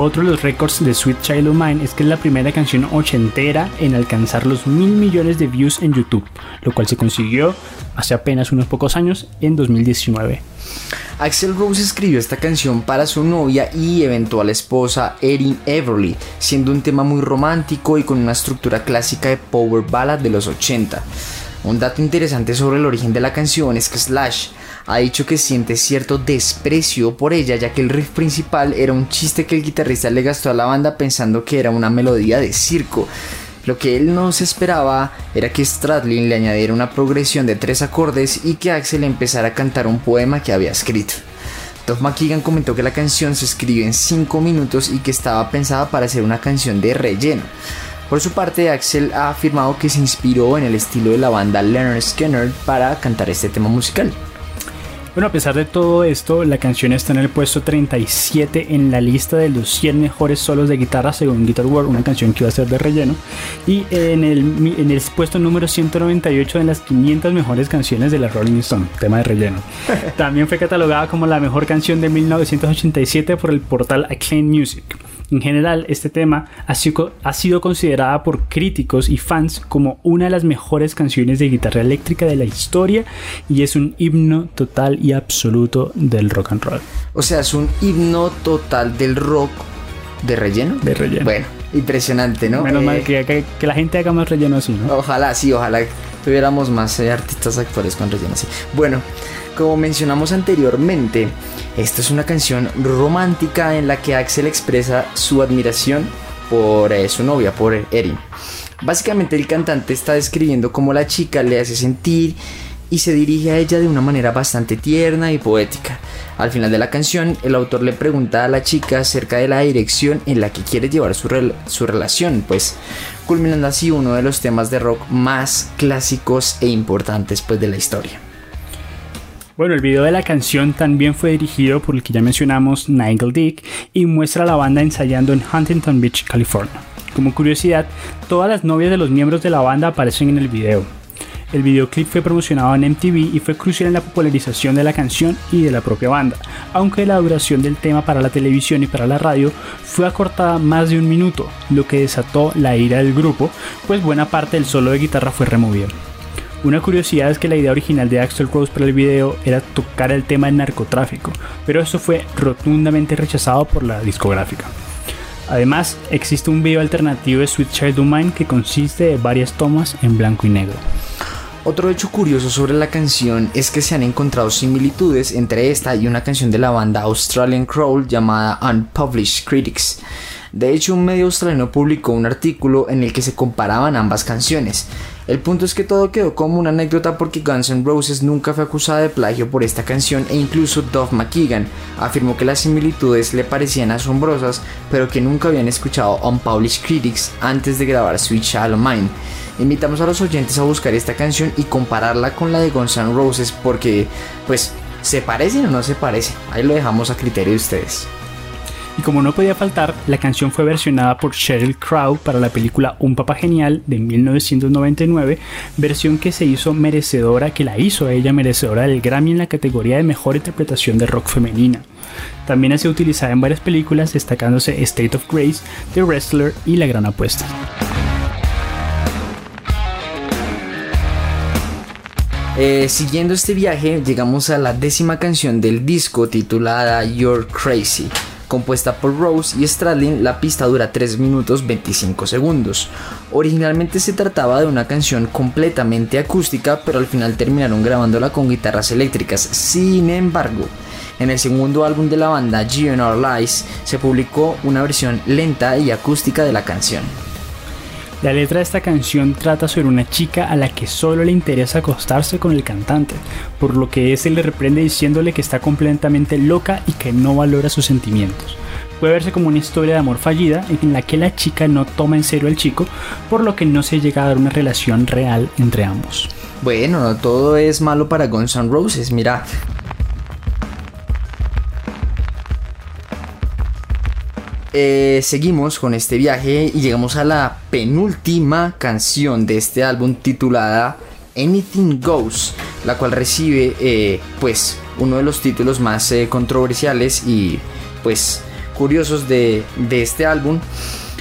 Otro de los récords de Sweet Child O' Mine es que es la primera canción ochentera en alcanzar los mil millones de views en YouTube, lo cual se consiguió hace apenas unos pocos años en 2019. Axel Rose escribió esta canción para su novia y eventual esposa Erin Everly, siendo un tema muy romántico y con una estructura clásica de power ballad de los 80. Un dato interesante sobre el origen de la canción es que Slash ha dicho que siente cierto desprecio por ella ya que el riff principal era un chiste que el guitarrista le gastó a la banda pensando que era una melodía de circo. Lo que él no se esperaba era que Stradlin le añadiera una progresión de tres acordes y que Axel empezara a cantar un poema que había escrito. Duff McKagan comentó que la canción se escribió en 5 minutos y que estaba pensada para ser una canción de relleno. Por su parte, Axel ha afirmado que se inspiró en el estilo de la banda Leonard Skinner para cantar este tema musical. Bueno, a pesar de todo esto, la canción está en el puesto 37 en la lista de los 100 mejores solos de guitarra según Guitar World, una canción que iba a ser de relleno, y en el, en el puesto número 198 en las 500 mejores canciones de la Rolling Stone, tema de relleno. *laughs* También fue catalogada como la mejor canción de 1987 por el portal Acclaim Music. En general, este tema ha sido, ha sido, considerada por críticos y fans como una de las mejores canciones de guitarra eléctrica de la historia y es un himno total y absoluto del rock and roll. O sea, es un himno total del rock de relleno. De relleno. Bueno, impresionante, ¿no? Menos Eh, mal que, que, que, la gente haga más relleno así, ¿no? Ojalá, sí, ojalá tuviéramos más eh, artistas actuales con relleno así. Bueno, como mencionamos anteriormente, esta es una canción romántica en la que Axel expresa su admiración por eh, su novia, por Erin. Básicamente el cantante está describiendo cómo la chica le hace sentir y se dirige a ella de una manera bastante tierna y poética. Al final de la canción, el autor le pregunta a la chica acerca de la dirección en la que quiere llevar su, su relación, pues culminando así uno de los temas de rock más clásicos e importantes pues, de la historia. Bueno, el video de la canción también fue dirigido por el que ya mencionamos, Nigel Dick, y muestra a la banda ensayando en Huntington Beach, California. Como curiosidad, todas las novias de los miembros de la banda aparecen en el video. El videoclip fue promocionado en MTV y fue crucial en la popularización de la canción y de la propia banda, aunque la duración del tema para la televisión y para la radio fue acortada más de un minuto, lo que desató la ira del grupo, pues buena parte del solo de guitarra fue removido. Una curiosidad es que la idea original de Axel Rose para el video era tocar el tema del narcotráfico, pero esto fue rotundamente rechazado por la discográfica. Además, existe un video alternativo de Sweet Child O' que consiste de varias tomas en blanco y negro. Otro hecho curioso sobre la canción es que se han encontrado similitudes entre esta y una canción de la banda Australian Crawl llamada Unpublished Critics. De hecho, un medio australiano publicó un artículo en el que se comparaban ambas canciones. El punto es que todo quedó como una anécdota porque Guns N' Roses nunca fue acusada de plagio por esta canción e incluso Duff McKagan afirmó que las similitudes le parecían asombrosas pero que nunca habían escuchado Unpublished Critics antes de grabar Sweet Child of Mine. Invitamos a los oyentes a buscar esta canción y compararla con la de Guns N' Roses porque pues se parecen o no se parecen. Ahí lo dejamos a criterio de ustedes. Y como no podía faltar, la canción fue versionada por Sheryl Crow para la película Un Papa Genial de 1999, versión que se hizo merecedora, que la hizo a ella merecedora del Grammy en la categoría de mejor interpretación de rock femenina. También ha sido utilizada en varias películas, destacándose State of Grace, The Wrestler y La Gran Apuesta. Eh, siguiendo este viaje, llegamos a la décima canción del disco titulada You're Crazy. Compuesta por Rose y Stradlin, la pista dura 3 minutos 25 segundos. Originalmente se trataba de una canción completamente acústica, pero al final terminaron grabándola con guitarras eléctricas. Sin embargo, en el segundo álbum de la banda, GNR Lies, se publicó una versión lenta y acústica de la canción. La letra de esta canción trata sobre una chica a la que solo le interesa acostarse con el cantante, por lo que ese le reprende diciéndole que está completamente loca y que no valora sus sentimientos. Puede verse como una historia de amor fallida en la que la chica no toma en serio al chico, por lo que no se llega a dar una relación real entre ambos. Bueno, no todo es malo para Guns N' Roses, mira, Eh, seguimos con este viaje y llegamos a la penúltima canción de este álbum titulada Anything Goes, la cual recibe eh, pues uno de los títulos más eh, controversiales y pues curiosos de, este álbum.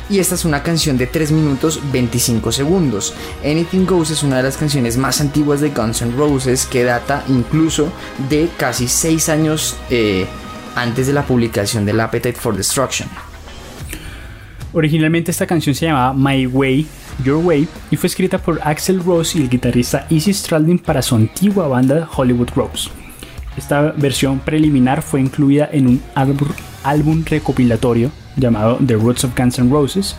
Y esta es una canción de 3 minutos 25 segundos. Anything Goes es una de las canciones más antiguas de Guns N' Roses que data incluso de casi 6 años antes de la publicación del Appetite for Destruction. Originalmente esta canción se llamaba My Way, Your Way y fue escrita por Axel Rose y el guitarrista Izzy Stradlin para su antigua banda Hollywood Rose. Esta versión preliminar fue incluida en un álbum, recopilatorio llamado The Roots of Guns N' Roses.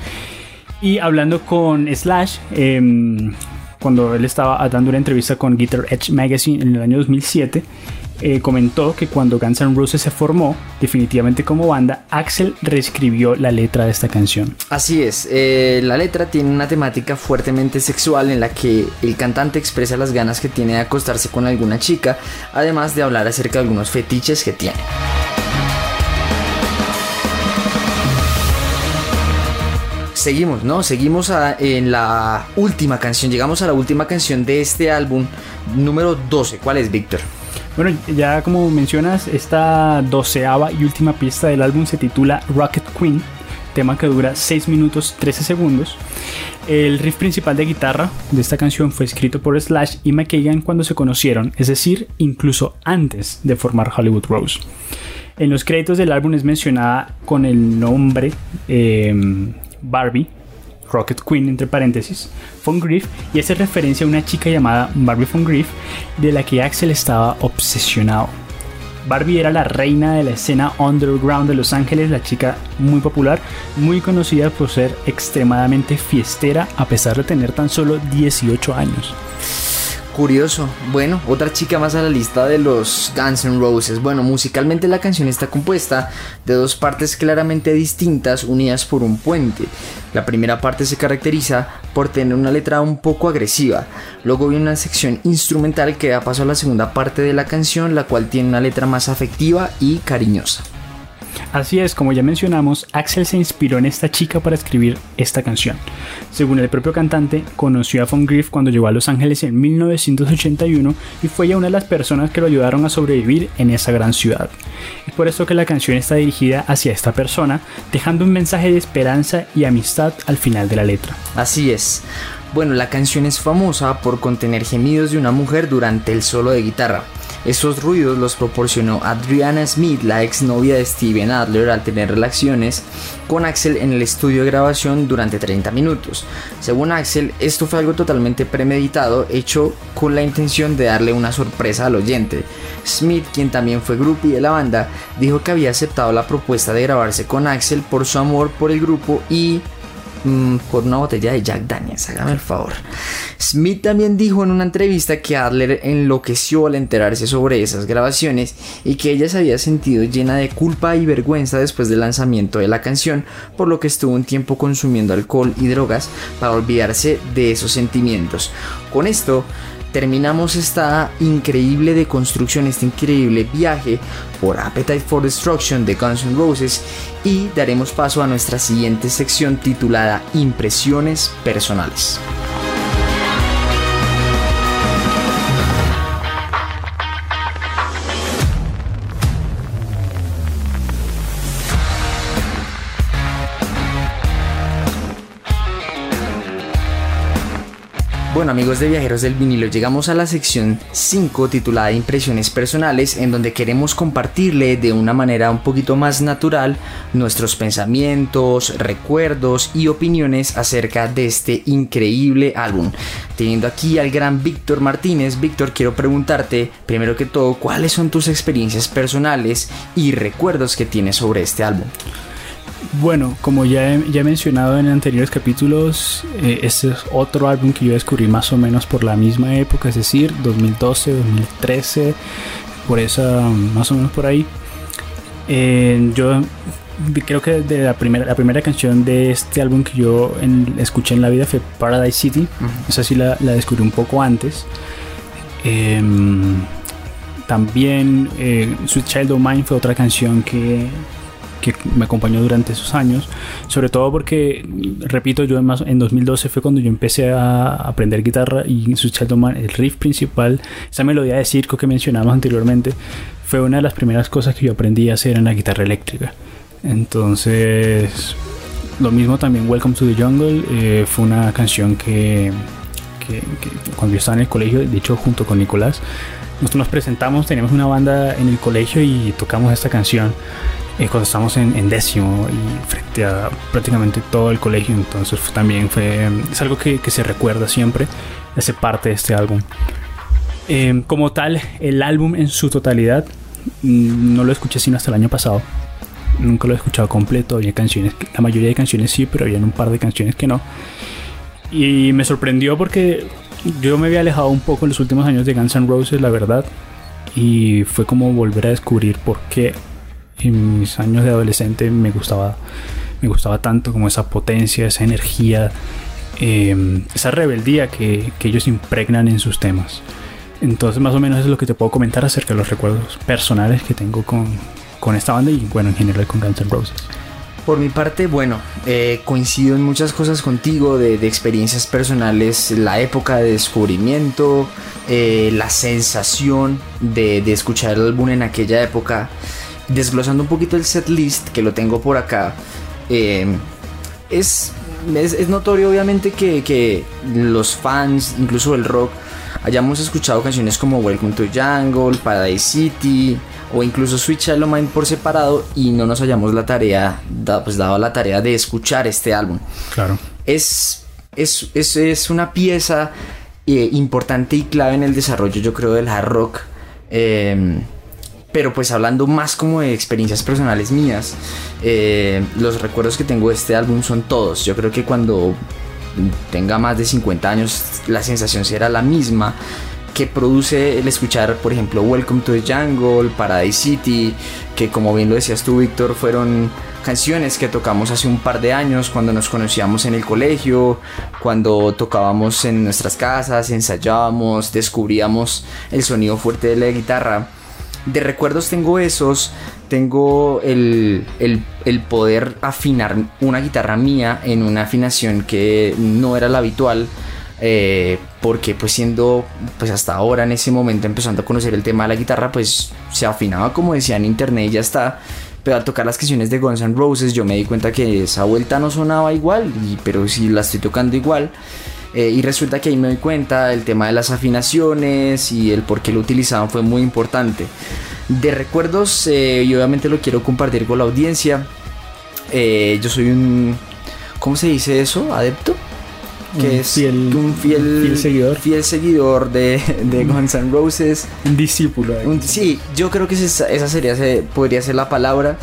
Y hablando con Slash, em, cuando él estaba dando una entrevista con Guitar Edge Magazine en el año 2007, eh, comentó que cuando Guns N' Roses se formó definitivamente como banda, Axel reescribió la letra de esta canción. Así es, eh, la letra tiene una temática fuertemente sexual en la que el cantante expresa las ganas que tiene de acostarse con alguna chica, además de hablar acerca de algunos fetiches que tiene. seguimos, ¿no? Seguimos en la última canción. Llegamos a la última canción de este álbum, número 12. ¿Cuál es, Víctor? Bueno, ya como mencionas, esta doceava y última pista del álbum se titula Rocket Queen, tema que dura 6 minutos 13 segundos. El riff principal de guitarra de esta canción fue escrito por Slash y McKagan cuando se conocieron, es decir, incluso antes de formar Hollywood Rose. En los créditos del álbum es mencionada con el nombre em, Barbie, Rocket Queen entre paréntesis, Von Grief, y hace referencia a una chica llamada Barbie Von Grief de la que Axel estaba obsesionado. Barbie era la reina de la escena underground de Los Ángeles, la chica muy popular, muy conocida por ser extremadamente fiestera a pesar de tener tan solo 18 años. Curioso. Bueno, otra chica más a la lista de los Guns N' Roses. Bueno, musicalmente la canción está compuesta de dos partes claramente distintas unidas por un puente. La primera parte se caracteriza por tener una letra un poco agresiva. Luego viene una sección instrumental que da paso a la segunda parte de la canción, la cual tiene una letra más afectiva y cariñosa. Así es, como ya mencionamos, Axel se inspiró en esta chica para escribir esta canción. Según el propio cantante, conoció a Von Grief cuando llegó a Los Ángeles en 1981 y fue ella una de las personas que lo ayudaron a sobrevivir en esa gran ciudad. Es por eso que la canción está dirigida hacia esta persona, dejando un mensaje de esperanza y amistad al final de la letra. Así es. Bueno, la canción es famosa por contener gemidos de una mujer durante el solo de guitarra. Estos ruidos los proporcionó Adriana Smith, la exnovia de Steven Adler, al tener relaciones con Axel en el estudio de grabación durante 30 minutos. Según Axel, esto fue algo totalmente premeditado, hecho con la intención de darle una sorpresa al oyente. Smith, quien también fue groupie de la banda, dijo que había aceptado la propuesta de grabarse con Axel por su amor por el grupo y Mm, por una botella de Jack Daniels, hágame el favor. Smith también dijo en una entrevista que Adler enloqueció al enterarse sobre esas grabaciones y que ella se había sentido llena de culpa y vergüenza después del lanzamiento de la canción, por lo que estuvo un tiempo consumiendo alcohol y drogas para olvidarse de esos sentimientos. Con esto, terminamos esta increíble deconstrucción, este increíble viaje por Appetite for Destruction de Guns N' Roses y daremos paso a nuestra siguiente sección titulada Impresiones Personales. Bueno amigos de Viajeros del Vinilo, llegamos a la sección 5 titulada Impresiones Personales en donde queremos compartirle de una manera un poquito más natural nuestros pensamientos, recuerdos y opiniones acerca de este increíble álbum. Teniendo aquí al gran Víctor Martínez, Víctor quiero preguntarte primero que todo cuáles son tus experiencias personales y recuerdos que tienes sobre este álbum. Bueno, como ya he, ya he mencionado en anteriores capítulos, eh, este es otro álbum que yo descubrí más o menos por la misma época, es decir, 2012, 2013, por esa, más o menos por ahí. Eh, yo creo que de la primera, la primera canción de este álbum que yo en- escuché en la vida fue Paradise City. Esa sí la, la descubrí un poco antes. Em, también eh, Sweet Child O' Mine fue otra canción que, que me acompañó durante esos años. Sobre todo porque, repito, yo en, más- en 2012 fue cuando yo empecé a aprender guitarra y O' Mine, el riff principal, esa melodía de circo que mencionamos anteriormente, fue una de las primeras cosas que yo aprendí a hacer en la guitarra eléctrica. Entonces, lo mismo también Welcome to the Jungle eh, fue una canción que, que- que cuando yo estaba en el colegio, de hecho junto con Nicolás, nosotros nos presentamos, teníamos una banda en el colegio y tocamos esta canción eh, cuando estábamos en, en décimo y frente a prácticamente todo el colegio, entonces también fue, es algo que, que se recuerda siempre, hace parte de este álbum. Eh, como tal, el álbum en su totalidad mm, no lo escuché sino hasta el año pasado. Nunca lo he escuchado completo. Había canciones, la mayoría de canciones sí, pero había un par de canciones que no. Y me sorprendió porque yo me había alejado un poco en los últimos años de Guns N' Roses, la verdad. Y fue como volver a descubrir por qué en mis años de adolescente me gustaba, me gustaba tanto como esa potencia, esa energía, eh, esa rebeldía que, que ellos impregnan en sus temas. Entonces más o menos es lo que te puedo comentar acerca de los recuerdos personales que tengo con, con esta banda y bueno en general con Guns N' Roses. Por mi parte, bueno, eh, coincido en muchas cosas contigo, de, de experiencias personales, la época de descubrimiento, eh, la sensación de, de escuchar el álbum en aquella época, desglosando un poquito el set list, que lo tengo por acá, eh, es, es, es notorio obviamente que, que los fans, incluso el rock, hayamos escuchado canciones como Welcome to Jungle, Paradise City o incluso Sweet Child O' Mine por separado y no nos hayamos la tarea, pues dado la tarea de escuchar este álbum. Claro. Es, es, es, es una pieza eh, importante y clave en el desarrollo, yo creo, del hard rock. Eh, pero pues hablando más como de experiencias personales mías, eh, los recuerdos que tengo de este álbum son todos. Yo creo que cuando tenga más de 50 años la sensación será la misma que produce el escuchar, por ejemplo, Welcome to the Jungle, Paradise City, que como bien lo decías tú, Víctor, fueron canciones que tocamos hace un par de años cuando nos conocíamos en el colegio, cuando tocábamos en nuestras casas, ensayábamos, descubríamos el sonido fuerte de la guitarra. De recuerdos tengo esos, tengo el, el- poder afinar una guitarra mía en una afinación que no era la habitual, eh, porque pues siendo pues hasta ahora en ese momento empezando a conocer el tema de la guitarra pues se afinaba como decía en internet y ya está. Pero al tocar las canciones de Guns N' Roses yo me di cuenta que esa vuelta no sonaba igual, pero sí la estoy tocando igual. Eh, y resulta que ahí me doy cuenta el tema de las afinaciones y el por qué lo utilizaban fue muy importante. De recuerdos, eh, y obviamente lo quiero compartir con la audiencia. Eh, yo soy un. ¿Cómo se dice eso? ¿Adepto? Que Un es fiel- un fiel, fiel seguidor. fiel seguidor de, de Guns N' Roses. Un discípulo. Un- sí, yo creo que esa, sería, se- podría ser la palabra.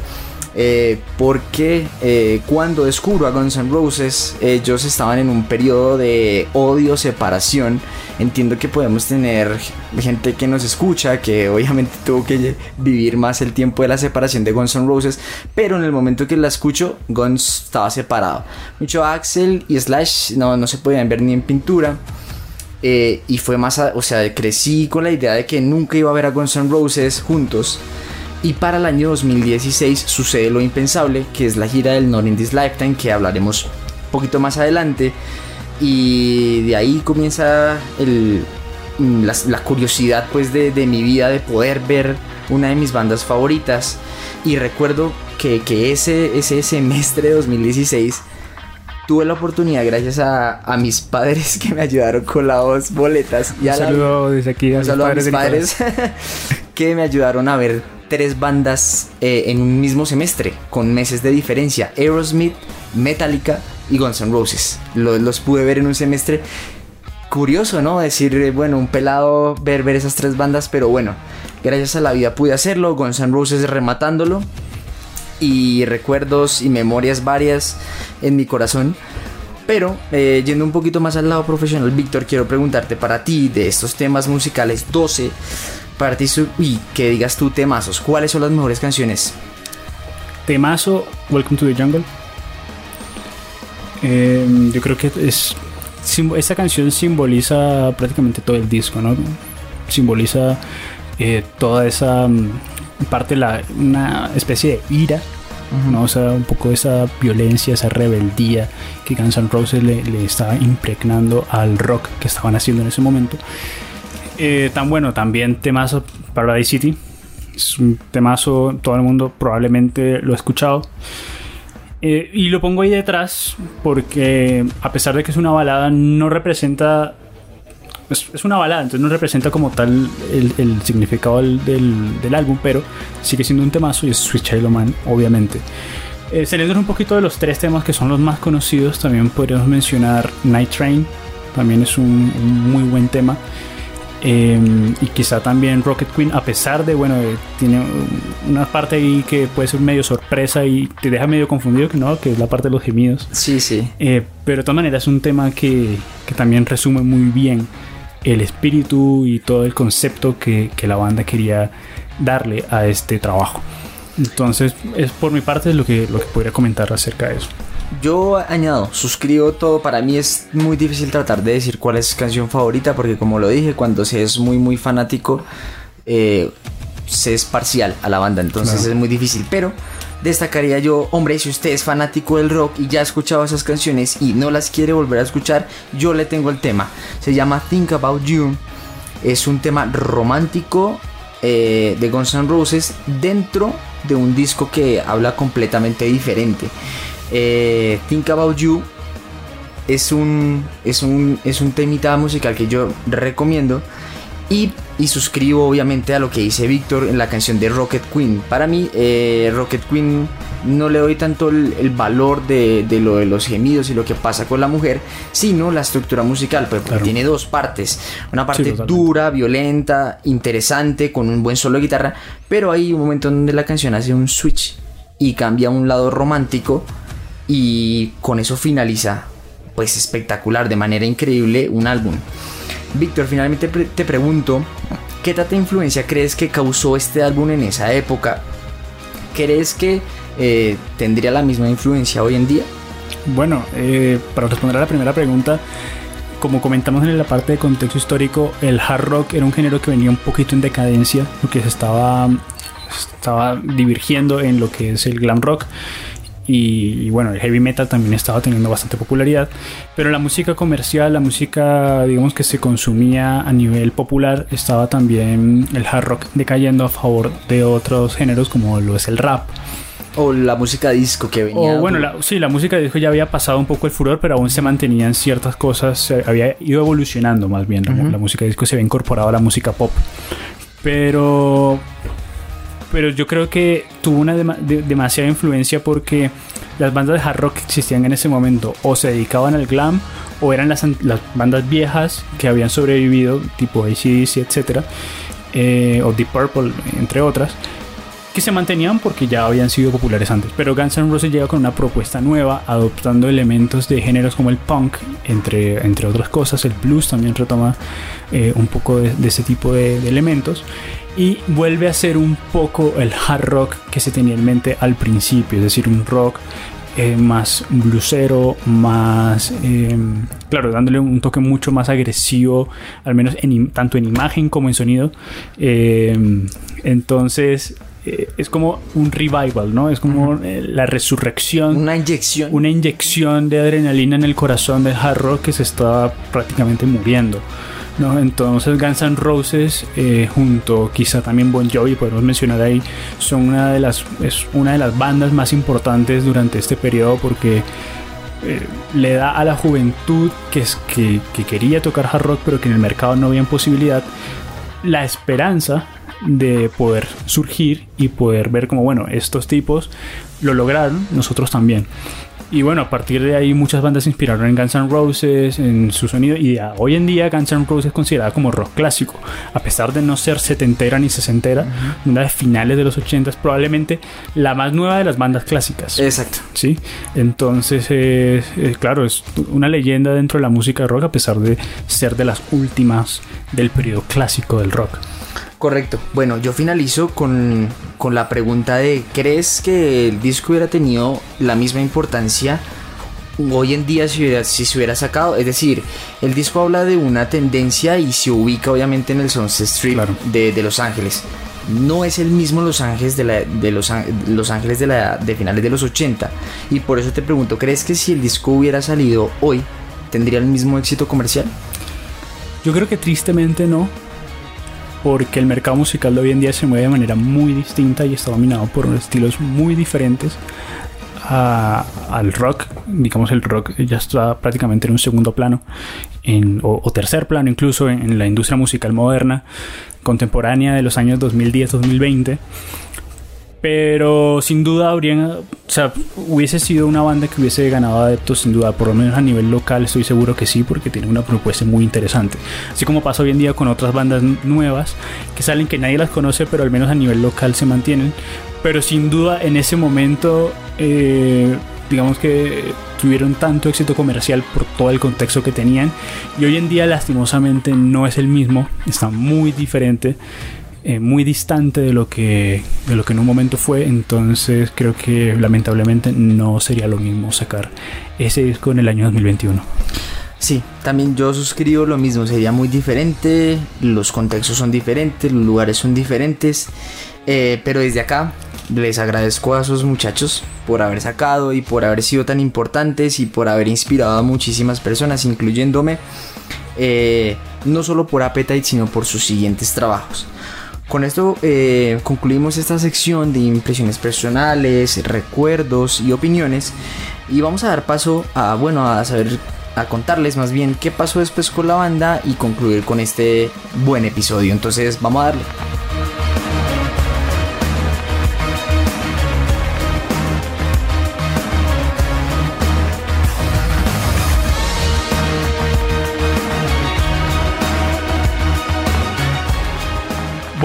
Eh, porque eh, cuando descubro a Guns N' Roses, ellos estaban en un periodo de odio, separación. Entiendo que podemos tener gente que nos escucha, que obviamente tuvo que vivir más el tiempo de la separación de Guns N' Roses, pero en el momento que la escucho, Guns estaba separado. Mucho Axel y Slash no, no se podían ver ni en pintura. eh, y fue más, o sea, crecí con la idea de que nunca iba a ver a Guns N' Roses juntos. Y para el año 2016 sucede lo impensable, que es la gira del Not in This Lifetime, que hablaremos un poquito más adelante. Y de ahí comienza la, curiosidad pues de, mi vida de poder ver una de mis bandas favoritas. Y recuerdo que, ese, ese semestre de 2016 tuve la oportunidad gracias a, mis padres que me ayudaron con las boletas. Y un saludo desde aquí a, mis padres *laughs* que me ayudaron a ver tres bandas eh, en un mismo semestre, con meses de diferencia. Aerosmith, Metallica y Guns N' Roses. Los, pude ver en un semestre. Curioso, ¿no? Decir, eh, bueno, un pelado ver, ver esas tres bandas, pero bueno, gracias a la vida pude hacerlo. Guns N' Roses rematándolo y recuerdos y memorias varias en mi corazón. Pero eh, yendo un poquito más al lado profesional, Víctor, quiero preguntarte para ti de estos temas musicales 12, para ti y que digas tú temazos, ¿cuáles son las mejores canciones? Temazo, Welcome to the Jungle. Em, yo creo que es esta canción simboliza prácticamente todo el disco, ¿no? Simboliza eh, toda esa mm, parte la, una especie de ira, ¿no? O sea, un poco esa violencia, esa rebeldía que Guns N' Roses le, estaba impregnando al rock que estaban haciendo en ese momento. Eh, tan bueno, también temazo Paradise City. Es un temazo, todo el mundo probablemente lo ha escuchado. Eh, y lo pongo ahí detrás porque a pesar de que es una balada, no representa es, una balada, entonces no representa como tal el, significado del, álbum, pero sigue siendo un temazo y es Sweet Child Man, obviamente. Eh, saliendo un poquito de los tres temas que son los más conocidos, también podríamos mencionar Night Train, también es un, muy buen tema. Eh, y quizá también Rocket Queen, a pesar de, bueno, tiene una parte ahí que puede ser medio sorpresa y te deja medio confundido, que no, que es la parte de los gemidos. Sí, sí. Eh, pero de todas maneras es un tema que, que también resume muy bien el espíritu y todo el concepto que, la banda quería darle a este trabajo. Entonces, es por mi parte lo que, lo que podría comentar acerca de eso. Yo añado, suscribo todo. Para mí es muy difícil tratar de decir cuál es canción favorita, porque como lo dije, cuando se es muy, muy fanático, eh, se es parcial a la banda, entonces es muy difícil. Pero destacaría yo, hombre, si usted es fanático del rock y ya ha escuchado esas canciones y no las quiere volver a escuchar, yo le tengo el tema. Se llama Think About You. Es un tema romántico eh, de Guns N' Roses dentro de un disco que habla completamente diferente. Eh, Think About You es un, es un, es un temita musical que yo recomiendo y, suscribo obviamente a lo que dice Víctor en la canción de Rocket Queen. Para mí, eh, Rocket Queen no le doy tanto el, valor de, lo de los gemidos y lo que pasa con la mujer, sino la estructura musical, porque tiene dos partes. Una parte dura, violenta, interesante, con un buen solo de guitarra, pero hay un momento donde la canción hace un switch y cambia a un lado romántico y con eso finaliza, pues espectacular, de manera increíble, un álbum. Víctor, finalmente te pregunto, ¿qué tanta influencia crees que causó este álbum en esa época? ¿Crees que eh, tendría la misma influencia hoy en día? Bueno, eh, para responder a la primera pregunta, como comentamos en la parte de contexto histórico, el hard rock era un género que venía un poquito en decadencia, porque se estaba, estaba divergiendo en lo que es el glam rock y, bueno, el heavy metal también estaba teniendo bastante popularidad, pero la música comercial, la música digamos que se consumía a nivel popular, estaba también el hard rock decayendo a favor de otros géneros como lo es el rap. O la música disco que venía. O bueno, sí, la música disco ya había pasado un poco el furor, pero aún se mantenían ciertas cosas, había ido evolucionando más bien. La música disco se había incorporado a la música pop. Pero pero yo creo que tuvo una demasiada influencia porque las bandas de hard rock que existían en ese momento o se dedicaban al glam o eran las, bandas viejas que habían sobrevivido, tipo ACDC, etc. Eh, o Deep Purple, entre otras, que se mantenían porque ya habían sido populares antes. Pero Guns N' Roses llega con una propuesta nueva, adoptando elementos de géneros como el punk, entre, entre otras cosas. El blues también retoma eh, un poco de, ese tipo de, elementos y vuelve a ser un poco el hard rock que se tenía en mente al principio, es decir, un rock eh, más blusero, más, eh, claro, dándole un toque mucho más agresivo, al menos en, tanto en imagen como en sonido. Eh, entonces, es como un revival, ¿no? Es como la resurrección. Una inyección. Una inyección de adrenalina en el corazón del hard rock que se estaba prácticamente muriendo. ¿no? Entonces Guns N' Roses eh, junto quizá también Bon Jovi podemos mencionar ahí son una de las es una de las bandas más importantes durante este periodo porque eh, le da a la juventud que, es, que, que quería tocar hard rock pero que en el mercado no había posibilidad la esperanza de poder surgir y poder ver como bueno estos tipos lo lograron nosotros también y bueno, a partir de ahí muchas bandas se inspiraron en Guns N' Roses, en su sonido, y hoy en día Guns N' Roses es considerada como rock clásico, a pesar de no ser setentera ni sesentera, una de finales de los ochentas, probablemente la más nueva de las bandas clásicas. Exacto. Sí, entonces, eh, claro, es una leyenda dentro de la música rock, a pesar de ser de las últimas del periodo clásico del rock. Correcto. Bueno, yo finalizo con, la pregunta de, ¿crees que el disco hubiera tenido la misma importancia hoy en día si, si se hubiera sacado? Es decir, el disco habla de una tendencia y se ubica obviamente en el Sunset Strip de, Los Ángeles. No es el mismo Los Ángeles de, la, de los, los, Ángeles de, la, de finales de los 80. Y por eso te pregunto, ¿crees que si el disco hubiera salido hoy, tendría el mismo éxito comercial? Yo creo que tristemente no, porque el mercado musical de hoy en día se mueve de manera muy distinta y está dominado por estilos muy diferentes al rock. Digamos, el rock ya está prácticamente en un segundo plano o, tercer plano incluso en, la industria musical moderna contemporánea de los años 2010-2020 pero sin duda habrían, o sea, hubiese sido una banda que hubiese ganado adeptos, sin duda, por lo menos a nivel local estoy seguro que sí, porque tiene una propuesta muy interesante. Así como pasa hoy en día con otras bandas nuevas que salen que nadie las conoce, pero al menos a nivel local se mantienen. Pero sin duda en ese momento, eh, digamos que tuvieron tanto éxito comercial por todo el contexto que tenían. Y hoy en día lastimosamente no es el mismo, está muy diferente. Eh, muy distante de lo, que, de lo que en un momento fue, entonces creo que lamentablemente no sería lo mismo sacar ese disco en el año 2021. Sí, también yo suscribo lo mismo, sería muy diferente, los contextos son diferentes, los lugares son diferentes, eh, pero desde acá les agradezco a esos muchachos por haber sacado y por haber sido tan importantes y por haber inspirado a muchísimas personas, incluyéndome, eh, no solo por Appetite, sino por sus siguientes trabajos. Con esto eh, concluimos esta sección de impresiones personales, recuerdos y opiniones y vamos a dar paso a, bueno, a saber, a contarles más bien qué pasó después con la banda y concluir con este buen episodio. Entonces vamos a darle.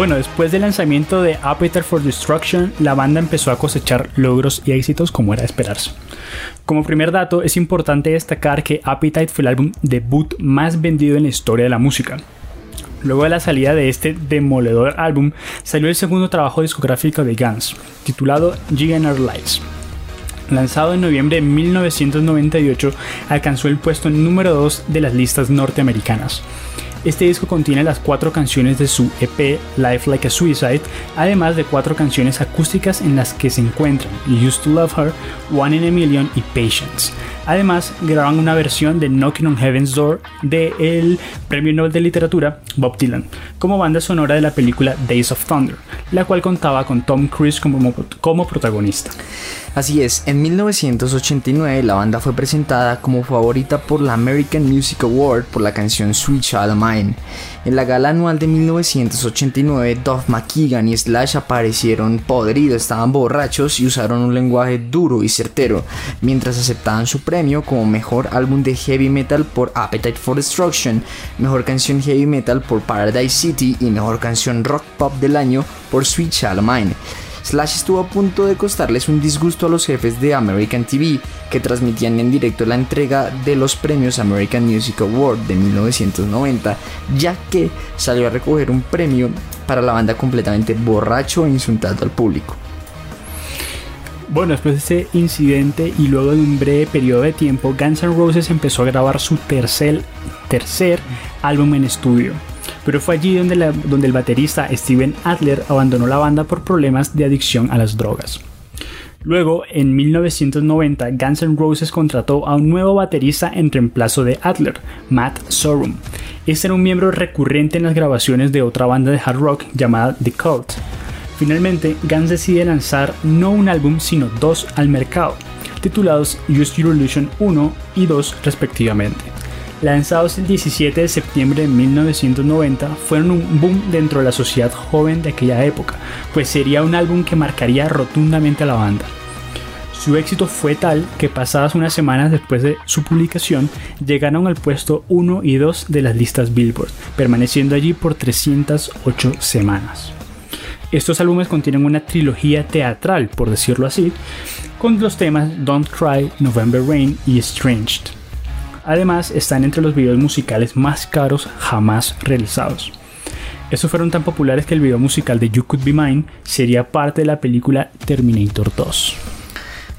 Bueno, después del lanzamiento de Appetite for Destruction, la banda empezó a cosechar logros y éxitos como era de esperarse. Como primer dato, es importante destacar que Appetite fue el álbum debut más vendido en la historia de la música. Luego de la salida de este demoledor álbum, salió el segundo trabajo discográfico de Guns, titulado GNR Lights. Lanzado en noviembre de 1998, alcanzó el puesto número 2 de las listas norteamericanas. Este disco contiene las cuatro canciones de su EP Life Like a Suicide, además de cuatro canciones acústicas en las que se encuentran Used to Love Her, One in a Million y Patience. Además, graban una versión de Knocking on Heaven's Door de el Premio Nobel de Literatura Bob Dylan, como banda sonora de la película Days of Thunder, la cual contaba con Tom Cruise como, como protagonista. Así es, en 1989 la banda fue presentada como favorita por la American Music Award por la canción Sweet Child Mine. En la gala anual de 1989, Duff McKagan y Slash aparecieron podridos, estaban borrachos y usaron un lenguaje duro y certero, mientras aceptaban su premio como mejor álbum de heavy metal por Appetite for Destruction, mejor canción heavy metal por Paradise City y mejor canción rock pop del año por Sweet Child Mine. Slash estuvo a punto de costarles un disgusto a los jefes de American TV, que transmitían en directo la entrega de los premios American Music Award de 1990, ya que salió a recoger un premio para la banda completamente borracho e insultando al público. Bueno, después de ese incidente y luego de un breve periodo de tiempo, Guns N' Roses empezó a grabar su tercer, tercer álbum en estudio. Pero fue allí donde, donde el baterista Steven Adler abandonó la banda por problemas de adicción a las drogas. Luego, en 1990, Guns N' Roses contrató a un nuevo baterista en reemplazo de Adler, Matt Sorum. Este era un miembro recurrente en las grabaciones de otra banda de hard rock llamada The Cult. Finalmente, Guns decide lanzar no un álbum, sino dos al mercado, titulados Use Your Illusion 1 y 2 respectivamente. Lanzados el 17 de septiembre de 1990, fueron un boom dentro de la sociedad joven de aquella época, pues sería un álbum que marcaría rotundamente a la banda. Su éxito fue tal que pasadas unas semanas después de su publicación llegaron al puesto 1 y 2 de las listas Billboard, permaneciendo allí por 308 semanas. Estos álbumes contienen una trilogía teatral, por decirlo así, con los temas Don't Cry, November Rain y Estranged. Además, están entre los videos musicales más caros jamás realizados. Estos fueron tan populares que el video musical de You Could Be Mine sería parte de la película Terminator 2.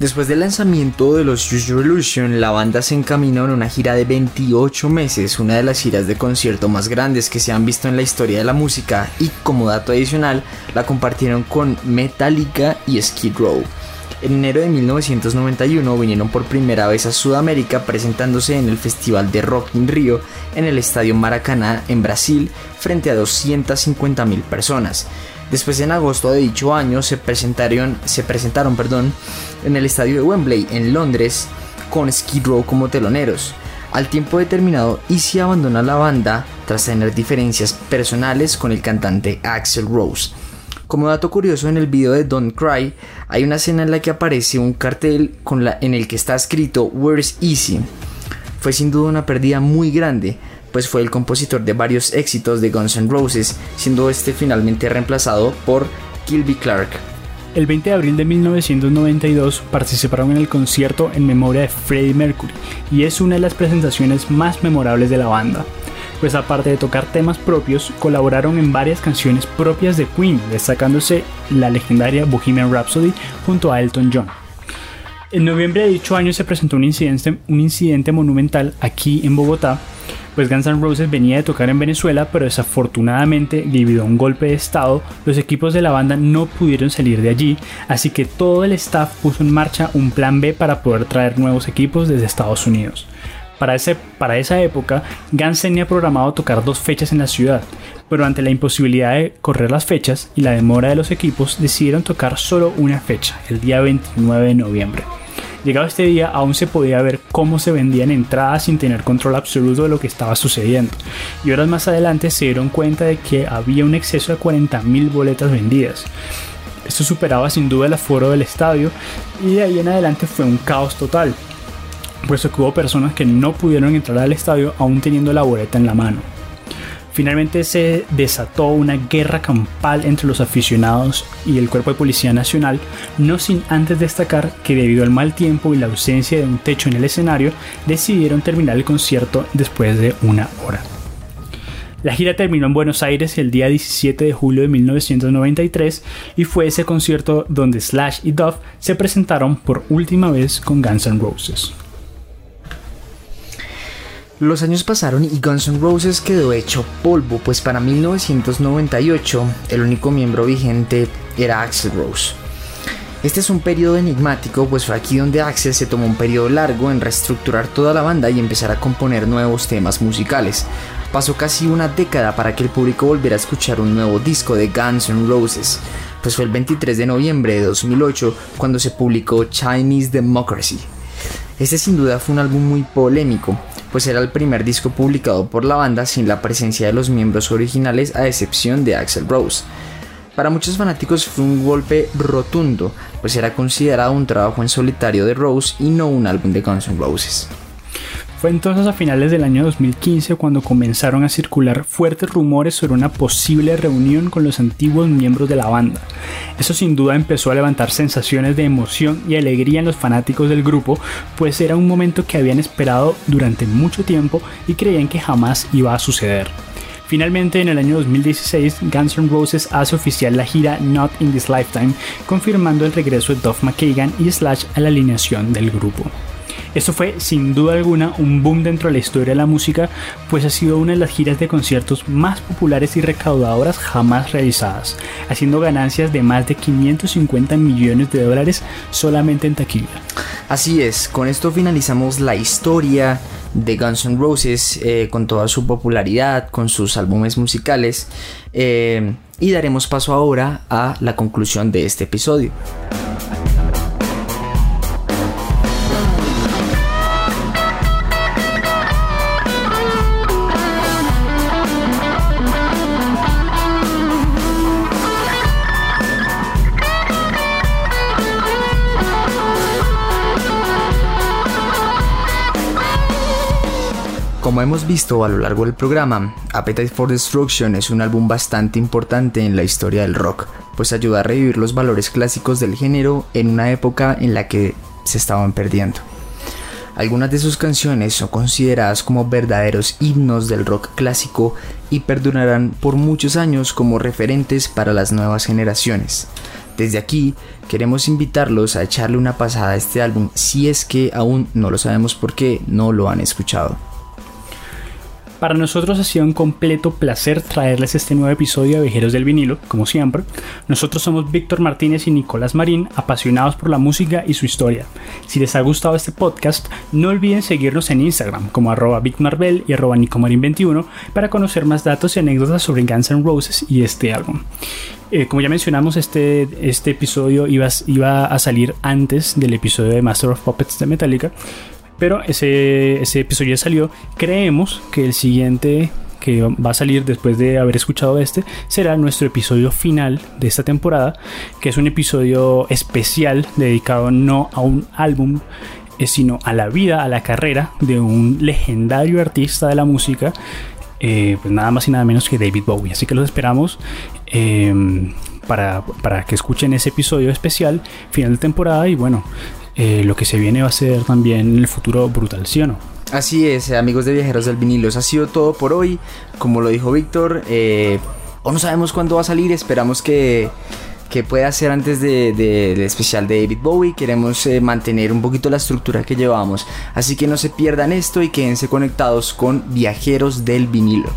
Después del lanzamiento de los Use Your Illusion, la banda se encaminó en una gira de 28 meses, una de las giras de concierto más grandes que se han visto en la historia de la música y como dato adicional la compartieron con Metallica y Skid Row. En enero de 1991 vinieron por primera vez a Sudamérica presentándose en el Festival de Rock in Rio en el Estadio Maracaná en Brasil frente a 250.000 personas. Después en agosto de dicho año se presentaron, se presentaron perdón, en el estadio de Wembley en Londres con Skid Row como teloneros. Al tiempo determinado, Easy abandona la banda tras tener diferencias personales con el cantante Axel Rose. Como dato curioso, en el video de Don't Cry hay una escena en la que aparece un cartel con la, en el que está escrito Where's Easy. Fue sin duda una pérdida muy grande, pues fue el compositor de varios éxitos de Guns N' Roses, siendo este finalmente reemplazado por Kilby Clark. El 20 de abril de 1992 participaron en el concierto en memoria de Freddie Mercury y es una de las presentaciones más memorables de la banda, pues aparte de tocar temas propios, colaboraron en varias canciones propias de Queen, destacándose la legendaria Bohemian Rhapsody junto a Elton John. En noviembre de dicho año se presentó un incidente, un incidente monumental aquí en Bogotá pues Guns N' Roses venía de tocar en Venezuela, pero desafortunadamente debido a un golpe de estado, los equipos de la banda no pudieron salir de allí, así que todo el staff puso en marcha un plan B para poder traer nuevos equipos desde Estados Unidos. Para, ese, para esa época, Guns tenía programado tocar dos fechas en la ciudad, pero ante la imposibilidad de correr las fechas y la demora de los equipos, decidieron tocar solo una fecha, el día 29 de noviembre. Llegado este día aún se podía ver cómo se vendían entradas sin tener control absoluto de lo que estaba sucediendo. Y horas más adelante se dieron cuenta de que había un exceso de 40.000 boletas vendidas. Esto superaba sin duda el aforo del estadio y de ahí en adelante fue un caos total, puesto que hubo personas que no pudieron entrar al estadio aún teniendo la boleta en la mano. Finalmente se desató una guerra campal entre los aficionados y el Cuerpo de Policía Nacional, no sin antes destacar que debido al mal tiempo y la ausencia de un techo en el escenario, decidieron terminar el concierto después de una hora. La gira terminó en Buenos Aires el día 17 de julio de 1993 y fue ese concierto donde Slash y Duff se presentaron por última vez con Guns N' Roses. Los años pasaron y Guns N' Roses quedó hecho polvo, pues para 1998 el único miembro vigente era Axel Rose. Este es un periodo enigmático, pues fue aquí donde Axel se tomó un periodo largo en reestructurar toda la banda y empezar a componer nuevos temas musicales. Pasó casi una década para que el público volviera a escuchar un nuevo disco de Guns N' Roses, pues fue el 23 de noviembre de 2008 cuando se publicó Chinese Democracy. Este sin duda fue un álbum muy polémico, pues era el primer disco publicado por la banda sin la presencia de los miembros originales a excepción de Axel Rose. Para muchos fanáticos fue un golpe rotundo, pues era considerado un trabajo en solitario de Rose y no un álbum de Guns N' Roses. Fue entonces a finales del año 2015 cuando comenzaron a circular fuertes rumores sobre una posible reunión con los antiguos miembros de la banda. Eso sin duda empezó a levantar sensaciones de emoción y alegría en los fanáticos del grupo, pues era un momento que habían esperado durante mucho tiempo y creían que jamás iba a suceder. Finalmente, en el año 2016, Guns N' Roses hace oficial la gira Not in This Lifetime, confirmando el regreso de Duff McKagan y Slash a la alineación del grupo. Esto fue sin duda alguna un boom dentro de la historia de la música, pues ha sido una de las giras de conciertos más populares y recaudadoras jamás realizadas, haciendo ganancias de más de 550 millones de dólares solamente en taquilla. Así es, con esto finalizamos la historia de Guns N' Roses eh, con toda su popularidad, con sus álbumes musicales eh, y daremos paso ahora a la conclusión de este episodio. Como hemos visto a lo largo del programa, Appetite for Destruction es un álbum bastante importante en la historia del rock, pues ayuda a revivir los valores clásicos del género en una época en la que se estaban perdiendo. Algunas de sus canciones son consideradas como verdaderos himnos del rock clásico y perdurarán por muchos años como referentes para las nuevas generaciones. Desde aquí queremos invitarlos a echarle una pasada a este álbum si es que aún no lo sabemos por qué no lo han escuchado. Para nosotros ha sido un completo placer traerles este nuevo episodio de Viajeros del Vinilo, como siempre. Nosotros somos Víctor Martínez y Nicolás Marín, apasionados por la música y su historia. Si les ha gustado este podcast, no olviden seguirnos en Instagram como arroba VicMarvel y arroba Nicomarin21 para conocer más datos y anécdotas sobre Guns N' Roses y este álbum. Eh, como ya mencionamos, este, este episodio iba, iba a salir antes del episodio de Master of Puppets de Metallica, pero ese, ese episodio ya salió. Creemos que el siguiente que va a salir después de haber escuchado este será nuestro episodio final de esta temporada, que es un episodio especial dedicado no a un álbum, eh, sino a la vida, a la carrera de un legendario artista de la música, eh, pues nada más y nada menos que David Bowie. Así que los esperamos. Em, para, para que escuchen ese episodio especial, final de temporada y bueno, eh, lo que se viene va a ser también en el futuro brutal, ¿sí o no? Así es, amigos de Viajeros del Vinilo, eso ha sido todo por hoy. Como lo dijo Víctor, eh, o no sabemos cuándo va a salir, esperamos que, que pueda ser antes del de, especial de David Bowie. Queremos eh, mantener un poquito la estructura que llevamos. Así que no se pierdan esto y quédense conectados con Viajeros del Vinilo.